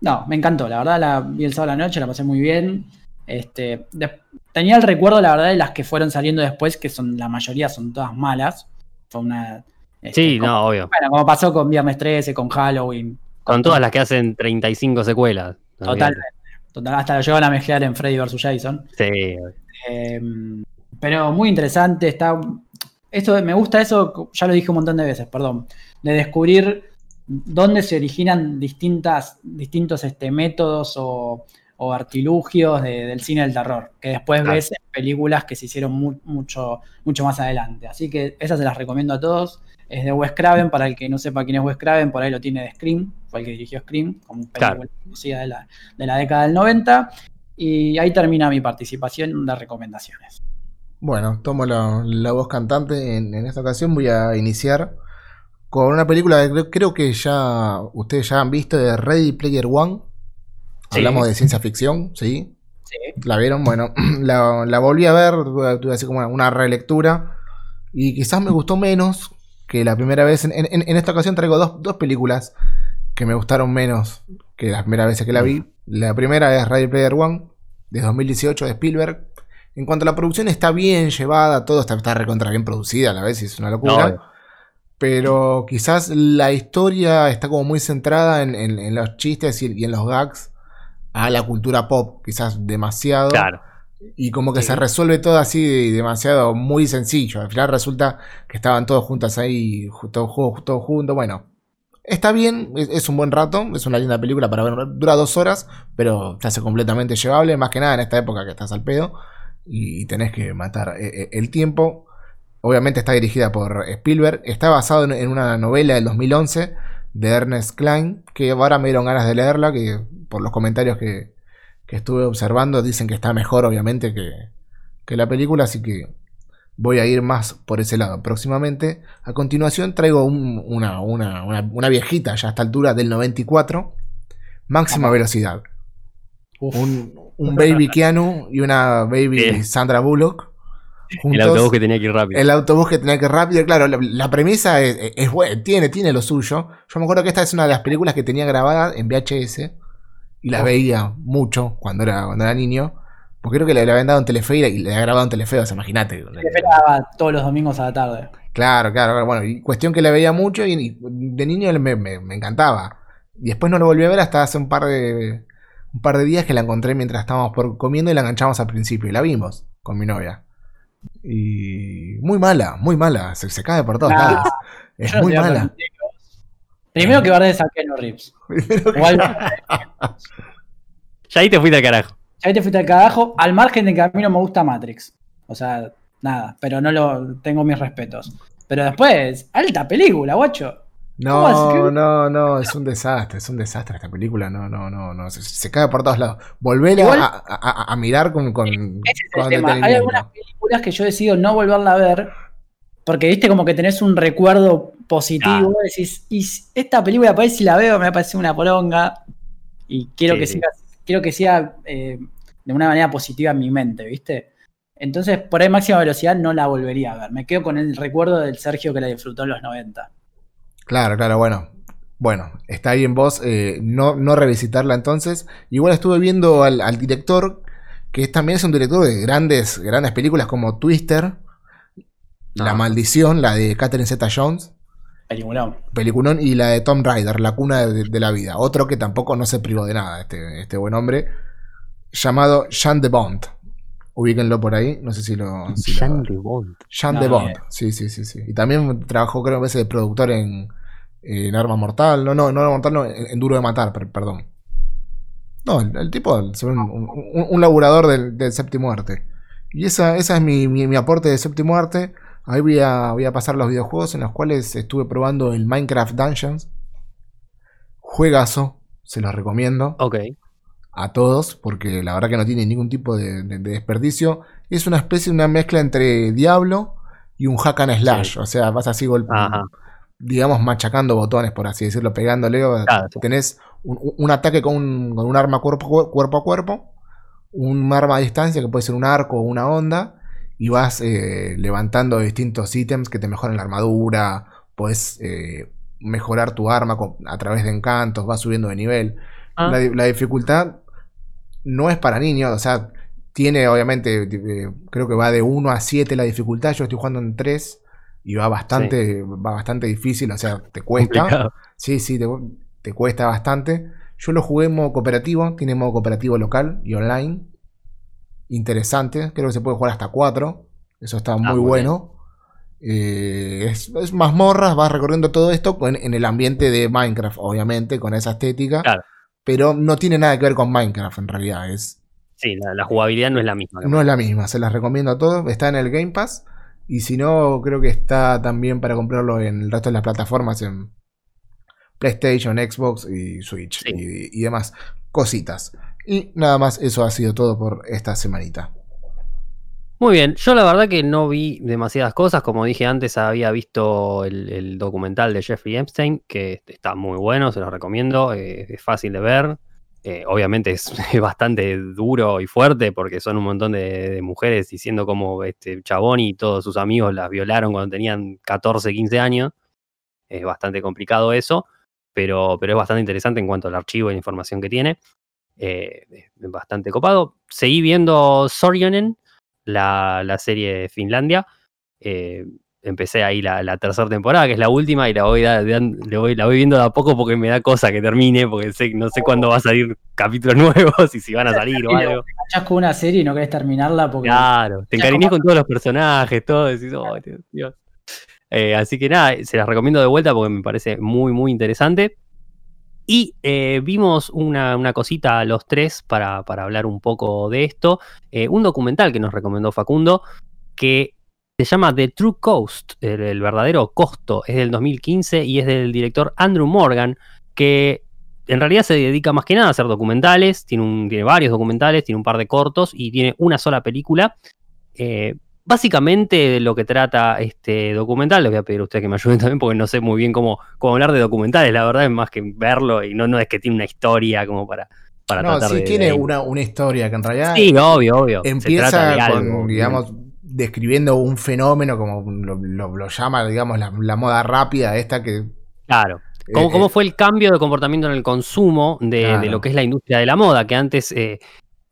No, me encantó, la verdad la vi el sábado a la noche, la pasé muy bien. Este, de- tenía el recuerdo, la verdad, de las que fueron saliendo después, que son la mayoría son todas malas. Fue una. Este, Sí, como- no, obvio. Bueno, como pasó con Viernes 13, con Halloween. Con todas las que hacen 35 secuelas. Totalmente. Total, hasta lo llegaron a mezclar en Freddy vs. Jason. Sí, Eh, pero muy interesante, está. Esto me gusta eso, ya lo dije un montón de veces, perdón. De descubrir dónde se originan distintas, distintos este, métodos o, o artilugios de- del cine del terror, que después Claro. ves en películas que se hicieron mu- mucho, mucho más adelante. Así que esas se las recomiendo a todos. Es de Wes Craven, para el que no sepa quién es Wes Craven, por ahí lo tiene de Scream, fue el que dirigió Scream, como película Claro. conocida de la, de la década del 90. Y ahí termina mi participación de recomendaciones. Bueno, tomo la, la voz cantante en, en esta ocasión. Voy a iniciar con una película que creo, creo que ya ustedes ya han visto de Ready Player One. Sí. Hablamos de ciencia ficción, ¿sí? Sí. ¿La vieron? Bueno, la, la volví a ver, tuve tuve así como una, una relectura. Y quizás me gustó menos que la primera vez. En, en- en esta ocasión traigo dos, dos películas que me gustaron menos que las primeras veces que la vi. La primera es Ready Player One, de 2018 de Spielberg. En cuanto a la producción, está bien llevada, todo está, está recontra bien producida a la vez, y es una locura. obvio. Pero quizás la historia está como muy centrada en, en- en los chistes y, y en los gags a la cultura pop, quizás demasiado. claro. Y como que Sí. se resuelve todo así demasiado muy sencillo. Al final resulta que estaban todos juntos ahí, todos, todos juntos. Bueno, está bien, es, es un buen rato, es una linda película para ver. Dura dos horas, pero se hace completamente llevable, más que nada en esta época que estás al pedo y, tenés que matar eh, eh, el tiempo. Obviamente está dirigida por Spielberg. Está basado en, en una novela del 2011 de Ernest Klein, que ahora me dieron ganas de leerla, que por los comentarios que, que estuve observando dicen que está mejor obviamente que, que la película, así que voy a ir más por ese lado próximamente. A continuación traigo un- una, una, una- una viejita ya a esta altura del 94, máxima Ajá. velocidad. Uf. Un, un baby Keanu y una baby. Sandra Bullock. El juntos. autobús que tenía que ir rápido. El autobús que tenía que ir rápido, claro, la, la premisa es, es- tiene, tiene lo suyo. Yo me acuerdo que esta es una de las películas que tenía grabada en VHS y la veía mucho cuando era, cuando era niño. Porque creo que le, le habían dado en Telefe y le, le había grabado en Telefe, o sea, imagínate. Esperaba todos los domingos a la tarde. Claro, claro, bueno, y cuestión que la veía mucho y, y de niño me, me- me encantaba. Y después no lo volví a ver hasta hace un par de un par de días que la encontré mientras estábamos por comiendo y la enganchamos al principio y la vimos con mi novia. Y muy mala, muy mala, se, se cae por todos Nah, lados. Es Yo muy mala. Primero que bardes a Keanu Reeves. Igual, Ya ahí te fuiste al carajo. ahí te fuiste al carajo, al margen de que a mí no me gusta Matrix. O sea, nada, pero no lo tengo mis respetos. Pero después, alta película, guacho. ¿Cómo No, no, no, es un desastre, es un desastre esta película, no, no, no, no, se, se cae por todos lados. Volver a, a- a- a mirar con, con, Ese es con el tema. Hay algunas películas que yo decido no volverla a ver. Porque viste como que tenés un recuerdo positivo. Decís, y esta película por ahí si la veo me parece una poronga. Y quiero Sí, que sí. siga, quiero que sea eh, de una manera positiva en mi mente, ¿viste? Entonces, por ahí máxima velocidad no la volvería a ver. Me quedo con el recuerdo del Sergio que la disfrutó en los 90. Claro, claro, bueno. Bueno, está ahí en vos eh, no, no revisitarla entonces. Igual estuve viendo al, al director, que también es un director de grandes, grandes películas como Twister, La. Maldición, la de Catherine Zeta Jones, Peliculón. peliculón, y la de Tom Ryder, La Cuna de, de la Vida. Otro que tampoco no se privó de nada, este, este buen hombre, llamado Jean de Bond. Ubíquenlo por ahí, no sé si lo... si lo- Jean de Bond. Jean No, de Bond, sí, sí, sí, sí. Y también trabajó, creo, a veces de productor en, en Arma Mortal. No, no, no Arma Mortal, no, en, en Duro de Matar, per- perdón. No, el, el tipo un- un laburador del, del séptimo arte. Y esa, esa es mi, mi- mi aporte de séptimo arte. Ahí voy a, voy a pasar los videojuegos en los cuales estuve probando el Minecraft Dungeons. Juegazo, se los recomiendo Ok. a todos, porque la verdad que no tiene ningún tipo de, de- de desperdicio. Es una especie, una mezcla entre Diablo y un hack and slash. Sí. O sea, vas así golpe, Ajá. digamos, machacando botones, por así decirlo, pegándole. Claro, sí. Tenés un, un ataque con un, con un arma cuerpo, cuerpo a cuerpo, un arma a distancia que puede ser un arco o una onda, y vas eh, levantando distintos ítems que te mejoran la armadura, puedes eh, mejorar tu arma con- a través de encantos, vas subiendo de nivel. Ah. La, di- la dificultad no es para niños, o sea, tiene obviamente, eh, creo que va de 1 a 7 la dificultad, yo estoy jugando en 3 y va bastante, va bastante difícil, o sea, te cuesta. Complicado. Sí, sí, te, te cuesta bastante. Yo lo jugué en modo cooperativo, tiene modo cooperativo local y online. Interesante, creo que se puede jugar hasta 4. Eso está muy Ah, muy bueno. Eh, es, es mazmorras, vas recorriendo todo esto en el ambiente de Minecraft, obviamente, con esa estética. Claro. Pero no tiene nada que ver con Minecraft en realidad. Es, Sí, la, la jugabilidad no es la misma. no es la misma, se las recomiendo a todos. Está en el Game Pass. Y si no, creo que está también para comprarlo en el resto de las plataformas, en PlayStation, Xbox y Switch Sí. y, y demás cositas. Y nada más, eso ha sido todo por esta semanita. Muy bien, yo la verdad que no vi demasiadas cosas, como dije antes, había visto el, documental de Jeffrey Epstein, que está muy bueno, se lo recomiendo, eh, es fácil de ver, eh, obviamente es bastante duro y fuerte porque son un montón de, de mujeres diciendo como este chabón y todos sus amigos las violaron cuando tenían 14, 15 años, es bastante complicado eso, pero, pero es bastante interesante en cuanto al archivo e la información que tiene, eh, bastante copado. Seguí viendo Sorjonen, la, la serie de Finlandia. Eh, empecé ahí la, la tercera temporada, que es la última, y la voy, da- dan- le voy- la voy viendo de a poco porque me da cosa que termine, porque sé, no sé cuándo va a salir capítulos nuevos y si van a salir o algo. Enganchás con una serie y no querés terminarla porque. Claro, te encariñas con todos los personajes, todo, decís, "Oh, Dios, Dios". Eh, así que nada, se las recomiendo de vuelta porque me parece muy, muy interesante. Y eh, vimos una, una cosita a los tres para, para hablar un poco de esto. Eh, un documental que nos recomendó Facundo que se llama The True Cost, el, verdadero costo. Es del 2015 y es del director Andrew Morgan, que en realidad se dedica más que nada a hacer documentales. Tiene, un, tiene varios documentales, tiene un par de cortos y tiene una sola película. Eh, básicamente lo que trata este documental, les voy a pedir a ustedes que me ayuden también porque no sé muy bien cómo, cómo hablar de documentales, la verdad es más que verlo y no, no es que tiene una historia como para, para no, tratar sí de... tiene de- una, una historia que en realidad Sí, obvio, obvio. empieza con, algo, digamos, describiendo un fenómeno como lo, lo- lo llama, digamos, la, la moda rápida esta que... Claro. ¿Cómo, eh, cómo fue el cambio de comportamiento en el consumo de, Claro. de lo que es la industria de la moda? Que antes eh,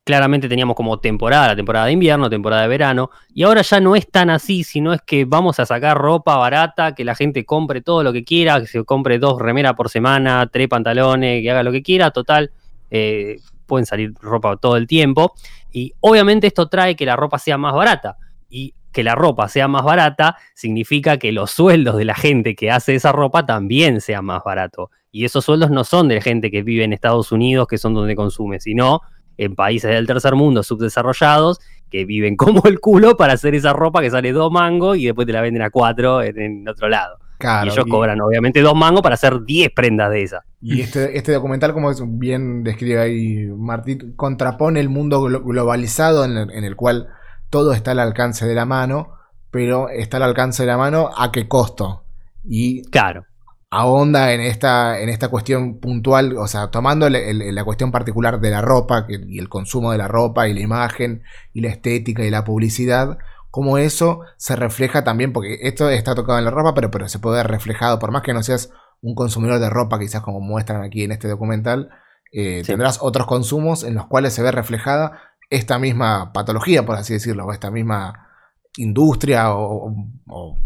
claramente teníamos como temporada, la temporada de invierno, temporada de verano, y ahora ya no es tan así, sino es que vamos a sacar ropa barata, que la gente compre todo lo que quiera, que se compre dos remeras por semana, tres pantalones, que haga lo que quiera, total, eh, pueden salir ropa todo el tiempo, y obviamente esto trae que la ropa sea más barata, y que la ropa sea más barata significa que los sueldos de la gente que hace esa ropa también sean más baratos. Y esos sueldos no son de gente que vive en Estados Unidos, que son donde consume, sino en países del tercer mundo subdesarrollados que viven como el culo para hacer esa ropa que sale dos mangos y después te la venden a cuatro en, en otro lado. Claro, y ellos y- cobran obviamente dos mangos para hacer 10 prendas de esas. Y este, este documental, como es bien describe ahí Martín, contrapone el mundo glo- globalizado en el, en el cual todo está al alcance de la mano, pero está al alcance de la mano a qué costo. Y Claro, ahonda en esta, en esta cuestión puntual, o sea, tomando el- el- la cuestión particular de la ropa que- y el consumo de la ropa y la imagen y la estética y la publicidad, cómo eso se refleja también, porque esto está tocado en la ropa, pero, pero se puede ver reflejado, por más que no seas un consumidor de ropa, quizás como muestran aquí en este documental, eh, Sí. tendrás otros consumos en los cuales se ve reflejada esta misma patología, por así decirlo, o esta misma industria, o, o-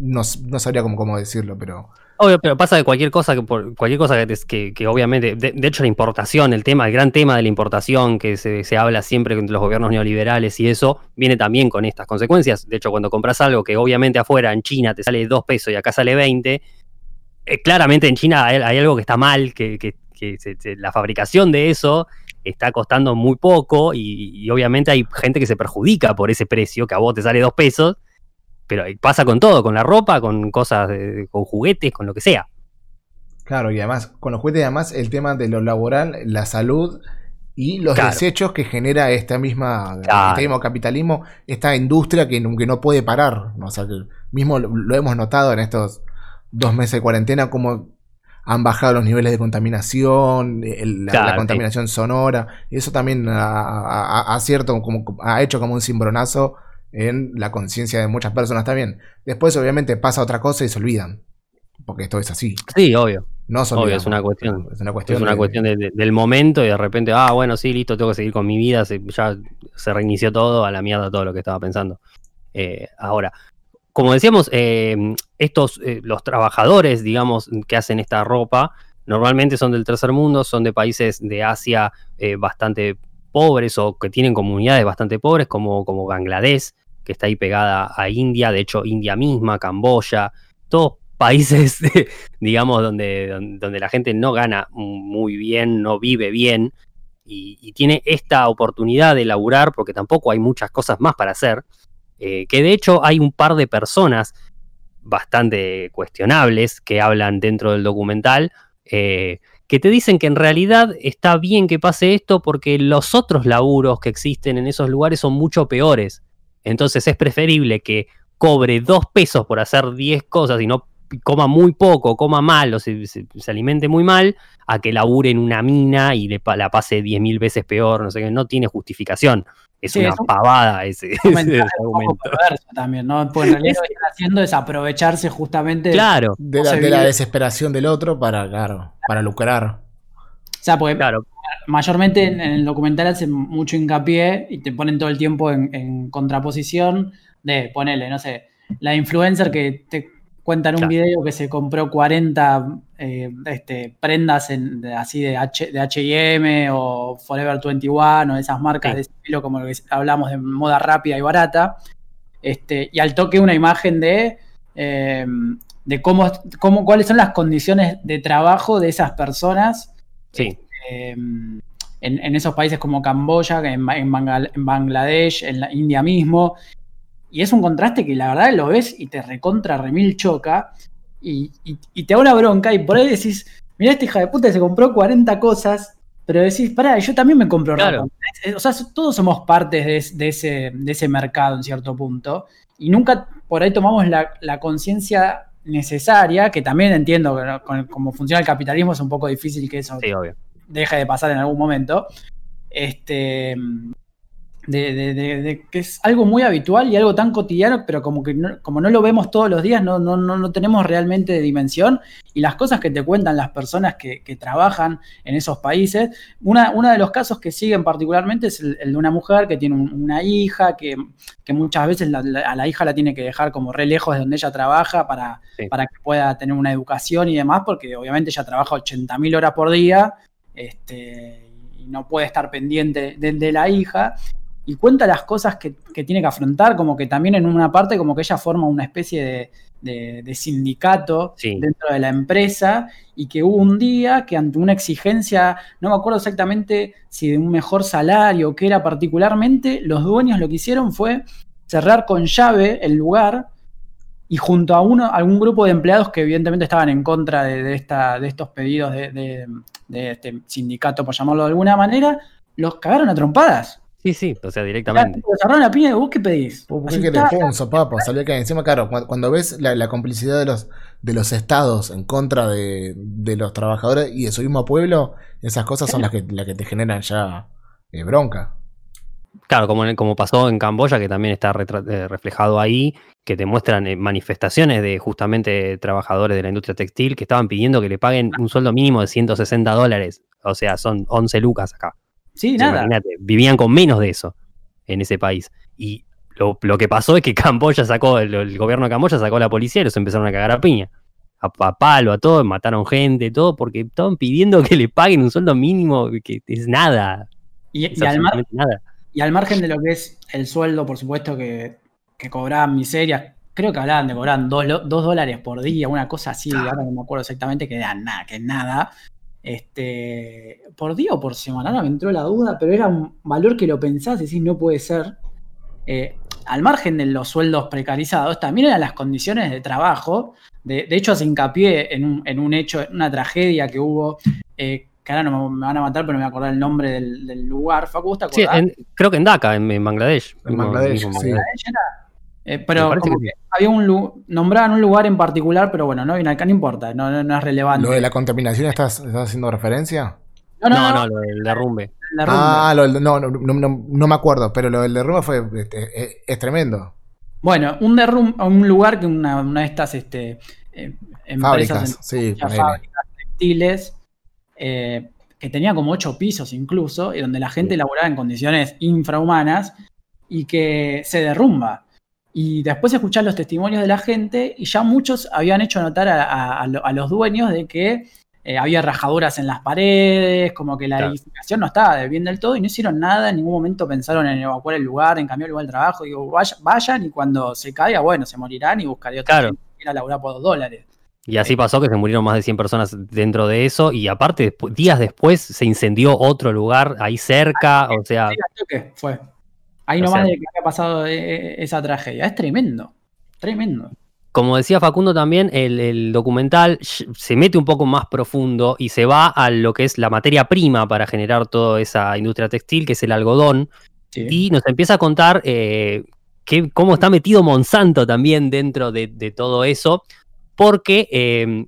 no, no sabría cómo, cómo decirlo, pero... Obvio, pero pasa de cualquier cosa que por cualquier cosa que, que- obviamente, de, hecho la importación, el tema, el gran tema de la importación que se, se habla siempre entre los gobiernos neoliberales y eso, viene también con estas consecuencias. De hecho, cuando compras algo que obviamente afuera en China te sale 2 pesos y acá sale 20, eh, claramente en China hay, hay algo que está mal, que, que- se- se- la fabricación de eso está costando muy poco y obviamente hay gente que se perjudica por ese precio, que a vos te sale dos pesos, pero pasa con todo, con la ropa, con cosas, de- con juguetes, con lo que sea. Claro, y además, con los juguetes, además, el tema de lo laboral, la salud y los Claro. desechos que genera esta misma, Claro. este mismo capitalismo, esta industria que, no- que no puede parar. O sea, que mismo lo, lo hemos notado en estos dos meses de cuarentena, como han bajado los niveles de contaminación, el- la, Claro, la sí. contaminación sonora. Y eso también ha, ha- ha cierto, como, ha hecho como un cimbronazo en la conciencia de muchas personas también. Después, obviamente, pasa otra cosa y se olvidan. Porque esto es así. Sí, obvio. No se Obvio, es una cuestión. Es una cuestión. Es una de- cuestión de- de- del momento y de repente, ah, bueno, sí, listo, tengo que seguir con mi vida, se- ya se reinició todo, a la mierda todo lo que estaba pensando. Eh, ahora, como decíamos, eh, estos, eh, los trabajadores, digamos, que hacen esta ropa, normalmente son del tercer mundo, son de países de Asia bastante pobres o que tienen comunidades bastante pobres, como, como Bangladesh, que está ahí pegada a India, de hecho, India misma, Camboya, todos países, digamos, donde, donde, la gente no gana muy bien, no vive bien, y, y tiene esta oportunidad de laburar, porque tampoco hay muchas cosas más para hacer, eh, que de hecho hay un par de personas bastante cuestionables que hablan dentro del documental, eh, que te dicen que en realidad está bien que pase esto porque los otros laburos que existen en esos lugares son mucho peores. Entonces es preferible que cobre dos pesos por hacer 10 cosas y no coma muy poco, coma mal o se, se- se alimente muy mal, a que labure en una mina y le la pase 10.000 veces peor, no sé qué, no tiene justificación. Es Sí, una es un pavada ese, ese comentario un poco argumento. también, ¿no? Porque en realidad lo que están haciendo es aprovecharse justamente. Claro, De la, de la desesperación del otro para, claro, para lucrar. O sea, porque claro, mayormente en, en el documental hacen mucho hincapié y te ponen todo el tiempo en, en contraposición de ponerle, no sé, la influencer que te cuenta en un Claro. video que se compró 40 eh, este, prendas en- de- así de, H, de H&M o Forever 21 o esas marcas Sí. de estilo como lo que hablamos de moda rápida y barata. Este, y al toque una imagen de, eh, de cómo, cómo, cuáles son las condiciones de trabajo de esas personas sí, eh, en, en esos países como Camboya, en, Bangladesh, en la India mismo. Y es un contraste que la verdad lo ves y te recontra remil choca y, y- y te da una bronca y por ahí decís, mira esta hija de puta se compró 40 cosas, pero decís, pará, yo también me compro ropa. Claro. O sea, todos somos partes de, es- de ese, de ese mercado en cierto punto y nunca por ahí tomamos la, la conciencia necesaria, que también entiendo que ¿no? con cómo funciona el capitalismo es un poco difícil que eso sí, obvio. Deje de pasar en algún momento. Este. De, de- de- de que es algo muy habitual y algo tan cotidiano, pero como que no, como no lo vemos todos los días, no, no, no, no tenemos realmente dimensión. Y las cosas que te cuentan las personas que, que trabajan en esos países, una, uno de los casos que siguen particularmente es el, el de una mujer que tiene un- una hija, que, que muchas veces la- la- a la hija la tiene que dejar como re lejos de donde ella trabaja para, Sí. para que pueda tener una educación y demás, porque obviamente ella trabaja 80.000 horas por día este, y no puede estar pendiente de, de la hija. Y cuenta las cosas que, que tiene que afrontar, como que también en una parte, como que ella forma una especie de, de- de sindicato Sí. dentro de la empresa y que hubo un día que ante una exigencia, no me acuerdo exactamente si de un mejor salario o qué era particularmente, los dueños lo que hicieron fue cerrar con llave el lugar y junto a uno, algún grupo de empleados que evidentemente estaban en contra de, de esta, de estos pedidos de, de- de este sindicato, por llamarlo de alguna manera, los cagaron a trompadas. Sí, sí, o sea, directamente. Los agarraron la piña y vos qué pedís. ¿Por Así qué querés? está, Pum, sopapo, salió acá encima, claro, cuando, cuando ves la, la complicidad de los, de los estados en contra de, de los trabajadores y de su mismo pueblo, esas cosas son las que, las que te generan ya eh, bronca. Claro, como, en- como pasó en Camboya, que también está eh, reflejado ahí, que te muestran eh, manifestaciones de justamente trabajadores de la industria textil que estaban pidiendo que le paguen un sueldo mínimo de 160 dólares. O sea, son 11 lucas acá. Sí, O sea, nada. Imagínate, vivían con menos de eso en ese país. Y lo, lo que pasó es que Camboya sacó, el, el gobierno de Camboya sacó a la policía y los empezaron a cagar a piña. A, a palo, a todo, mataron gente, todo, porque estaban pidiendo que le paguen un sueldo mínimo que es nada. Y, Es y absolutamente nada. Y al margen de lo que es el sueldo, por supuesto, que, que cobraban miserias, creo que hablaban de cobrar dos, dólares por día, una cosa así, ahora no me acuerdo exactamente, que era nada, que nada. este, por día o por semana, ahora me entró la duda, pero era un valor que lo pensás y decís, no puede ser. Eh, al margen de los sueldos precarizados, también eran las condiciones de trabajo. De, de hecho, hace hincapié en un, en un hecho, en una tragedia que hubo, eh, que ahora no me, me van a matar, pero no me voy a acordar el nombre del, del lugar. Facu, ¿te Sí, en- creo que en Dhaka, en, en Bangladesh. En Mismo- Bangladesh, mismo sí. Bangladesh. ¿Ella era? Eh, pero parece como que que había un nombraban un lugar en particular, pero bueno, no, acá no importa, no, no, no es relevante. ¿Lo de la contaminación estás, estás haciendo referencia? no, No, no, lo del derrumbe. Ah, lo del- no, no, no, no, no me acuerdo, pero lo del derrumbe fue este, es, es tremendo. Bueno, un derrum un lugar que una, una de estas este, eh, empresas Fábricas, en- sí, fábricas textiles, eh, que tenía como ocho pisos incluso, y donde la gente laboraba en condiciones infrahumanas y que se derrumba. Y después escuchar los testimonios de la gente y ya muchos habían hecho notar a, a- a lo- a los dueños de que eh, había rajaduras en las paredes, como que la Claro. edificación no estaba bien del todo y no hicieron nada, en ningún momento pensaron en evacuar el lugar, en cambiar el lugar de trabajo, digo, vaya- vayan y cuando se caiga, bueno, se morirán y buscaré otra Claro. gente que quiera laburar por dos dólares. Y así pasó que se murieron más de 100 personas dentro de eso. Y aparte, días después se incendió otro lugar ahí cerca. O sea, Sí, al toque fue. Ahí O nomás sea- de que había pasado eh, esa tragedia. Es tremendo. Tremendo. como decía Facundo también, el, el documental se mete un poco más profundo y se va a lo que es la materia prima para generar toda esa industria textil, que es el algodón. Sí. Y nos empieza a contar eh, que- cómo está metido Monsanto también dentro de, de todo eso, porque eh,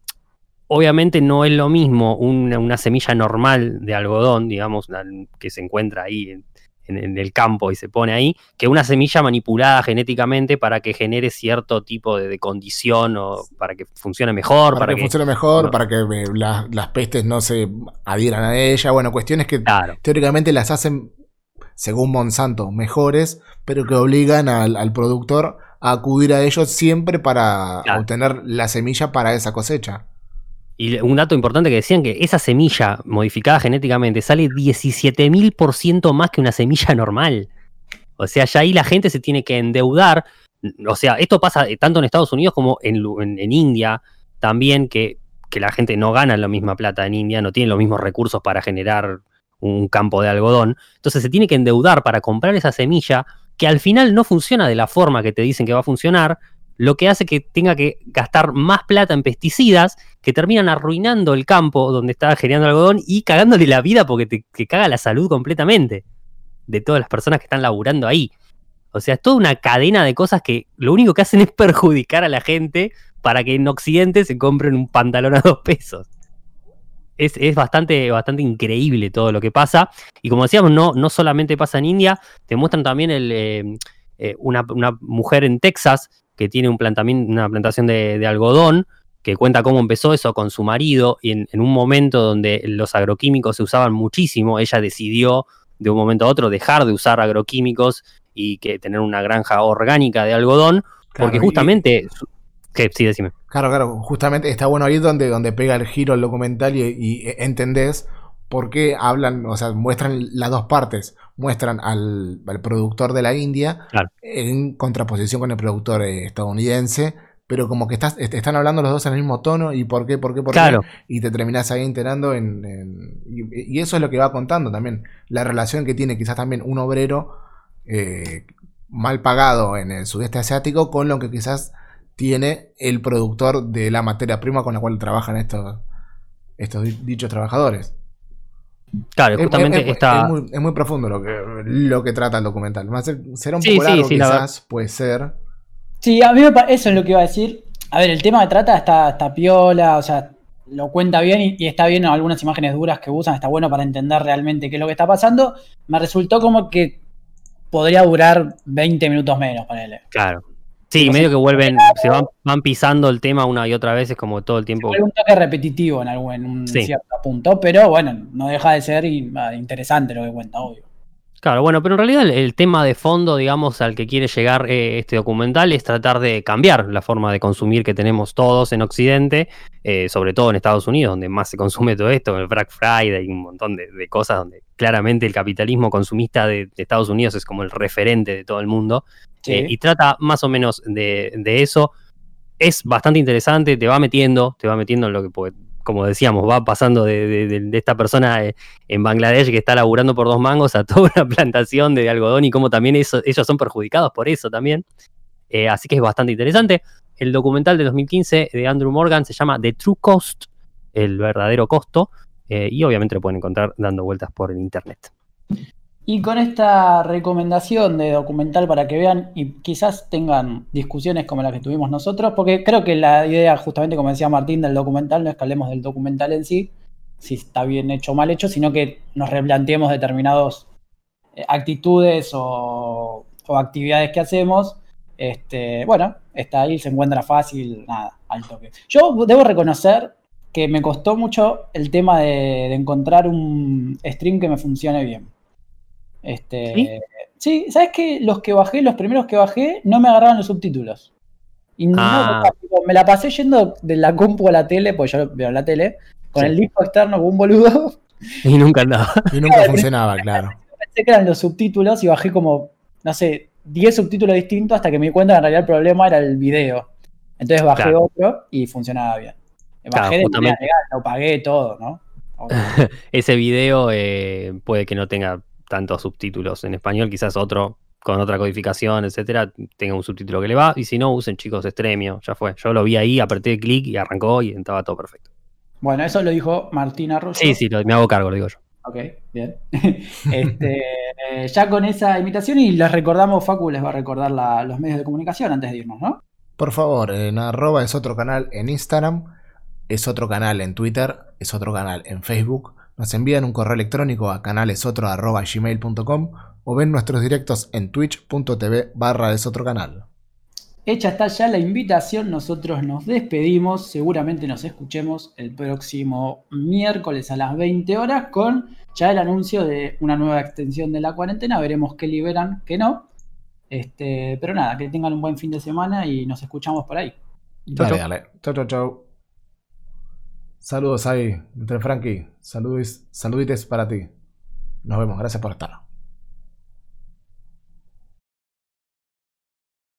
obviamente no es lo mismo una, una semilla normal de algodón, digamos, que se encuentra ahí en, en- en el campo y se pone ahí, que una semilla manipulada genéticamente para que genere cierto tipo de, de condición o para que funcione mejor, Para, para, que, que... funcione mejor, no. para que eh, la- las pestes no se adhieran a ella. Bueno, cuestiones que Claro, teóricamente las hacen, según Monsanto, mejores, pero que obligan al, al productor a acudir a ellos siempre para Claro. obtener la semilla para esa cosecha. Y un dato importante que decían que esa semilla modificada genéticamente sale 17.000% más que una semilla normal. O sea, ya ahí la gente se tiene que endeudar. O sea, esto pasa eh, tanto en Estados Unidos como en, en- en India también, que, que la gente no gana la misma plata en India, no tiene los mismos recursos para generar un campo de algodón. Entonces se tiene que endeudar para comprar esa semilla que al final no funciona de la forma que te dicen que va a funcionar, lo que hace que tenga que gastar más plata en pesticidas que terminan arruinando el campo donde está generando algodón y cagándole la vida porque te, te caga la salud completamente de todas las personas que están laburando ahí. O sea, es toda una cadena de cosas que lo único que hacen es perjudicar a la gente para que en Occidente se compren un pantalón a dos pesos. Es, es bastante, bastante increíble todo lo que pasa. Y como decíamos, no, no solamente pasa en India, te muestran también el, eh, eh, una, una mujer en Texas que tiene un una plantación de, de algodón, que cuenta cómo empezó eso con su marido y en, en un momento donde los agroquímicos se usaban muchísimo, ella decidió de un momento a otro dejar de usar agroquímicos y que tener una granja orgánica de algodón, porque justamente... su- Sí, decime. Claro, claro, justamente está bueno ahí donde, donde pega el giro el documental y, y entendés por qué hablan, o sea, muestran las dos partes. Muestran al, al productor de la India Claro. en contraposición con el productor eh, estadounidense, pero como que estás, est- están hablando los dos en el mismo tono y por qué, por qué, por Claro. qué, y te terminás ahí enterando en, en- y, y eso es lo que va contando también, la relación que tiene quizás también un obrero eh, mal pagado en el sudeste asiático con lo que quizás tiene el productor de la materia prima con la cual trabajan estos, estos di- dichos trabajadores. Claro, Es- justamente es, es- esta... es muy, es muy profundo lo que, lo que trata el documental. Será un Sí, poco largo, sí, quizás, puede ser. Sí, a mí me eso es lo que iba a decir. A ver, el tema que trata está, está piola, o sea, lo cuenta bien y, y está bien algunas imágenes duras que usan, está bueno para entender realmente qué es lo que está pasando. Me resultó como que podría durar 20 minutos menos, ponele. Claro. Sí, medio que vuelven, se van, van pisando el tema una y otra vez, es como todo el tiempo. Fue un toque repetitivo en algún en un Sí. cierto punto, pero bueno, no deja de ser ah, interesante lo que cuenta, obvio. Claro, bueno, pero en realidad el, el tema de fondo, digamos, al que quiere llegar eh, este documental es tratar de cambiar la forma de consumir que tenemos todos en Occidente, eh, sobre todo en Estados Unidos, donde más se consume todo esto, el Black Friday y un montón de, de cosas donde claramente el capitalismo consumista de, de Estados Unidos es como el referente de todo el mundo. Sí. Eh, y trata más o menos de, de eso. Es bastante interesante, te va metiendo, te va metiendo en lo que, como decíamos, va pasando de, esta persona eh, en Bangladesh que está laburando por dos mangos a toda una plantación de algodón y cómo también eso, ellos son perjudicados por eso también. Eh, así que es bastante interesante. El documental de 2015 de Andrew Morgan se llama The True Cost, el verdadero costo, eh, y obviamente lo pueden encontrar dando vueltas por el internet. Y con esta recomendación de documental para que vean y quizás tengan discusiones como las que tuvimos nosotros, porque creo que la idea, justamente como decía Martín, del documental no es que hablemos del documental en sí, si está bien hecho o mal hecho, sino que nos replanteemos determinadas eh, actitudes o, actividades que hacemos. Este, bueno, está ahí, se encuentra fácil, nada, al toque. Yo debo reconocer que me costó mucho el tema de encontrar un stream que me funcione bien. Este, ¿Sí? ¿sabes qué? Los que bajé, los primeros que bajé, no me agarraban los subtítulos. Y ah. me la pasé yendo de la compu a la tele, pues yo veo la tele, con el disco externo como un boludo. Y nunca andaba. Y nunca funcionaba, claro. Pensé que eran los subtítulos y bajé como, no sé, 10 subtítulos distintos hasta que me di cuenta que en realidad el problema era el video. Entonces bajé otro y funcionaba bien. Bajé de legal, lo pagué todo, ¿no? Ese video eh, puede que no tenga tantos subtítulos en español, quizás otro con otra codificación, etcétera, tenga un subtítulo que le va, y si no, usen chicos Extremio, ya fue. Yo lo vi ahí, apreté clic y arrancó y estaba todo perfecto. Bueno, eso lo dijo Martina Rosso. Sí, sí, me hago cargo, lo digo yo. Ok, bien. este, ya con esa invitación y les recordamos, Facu les va a recordar los medios de comunicación antes de irnos, ¿no? Por favor, en arroba es otro canal en Instagram, es otro canal en Twitter, es otro canal en Facebook nos envían un correo electrónico a canalesotro.gmail.com o ven nuestros directos en twitch.tv barra otro canal. Hecha está ya la invitación, nosotros nos despedimos, seguramente nos escuchemos el próximo miércoles a las 20 horas con ya el anuncio de una nueva extensión de la cuarentena, veremos qué liberan, qué no. Este, pero nada, que tengan un buen fin de semana y nos escuchamos por ahí. Dale, dale. Chau, chau, chau. Saludos ahí, entre Frankie. Saludos, saludites para ti. Nos vemos, gracias por estar.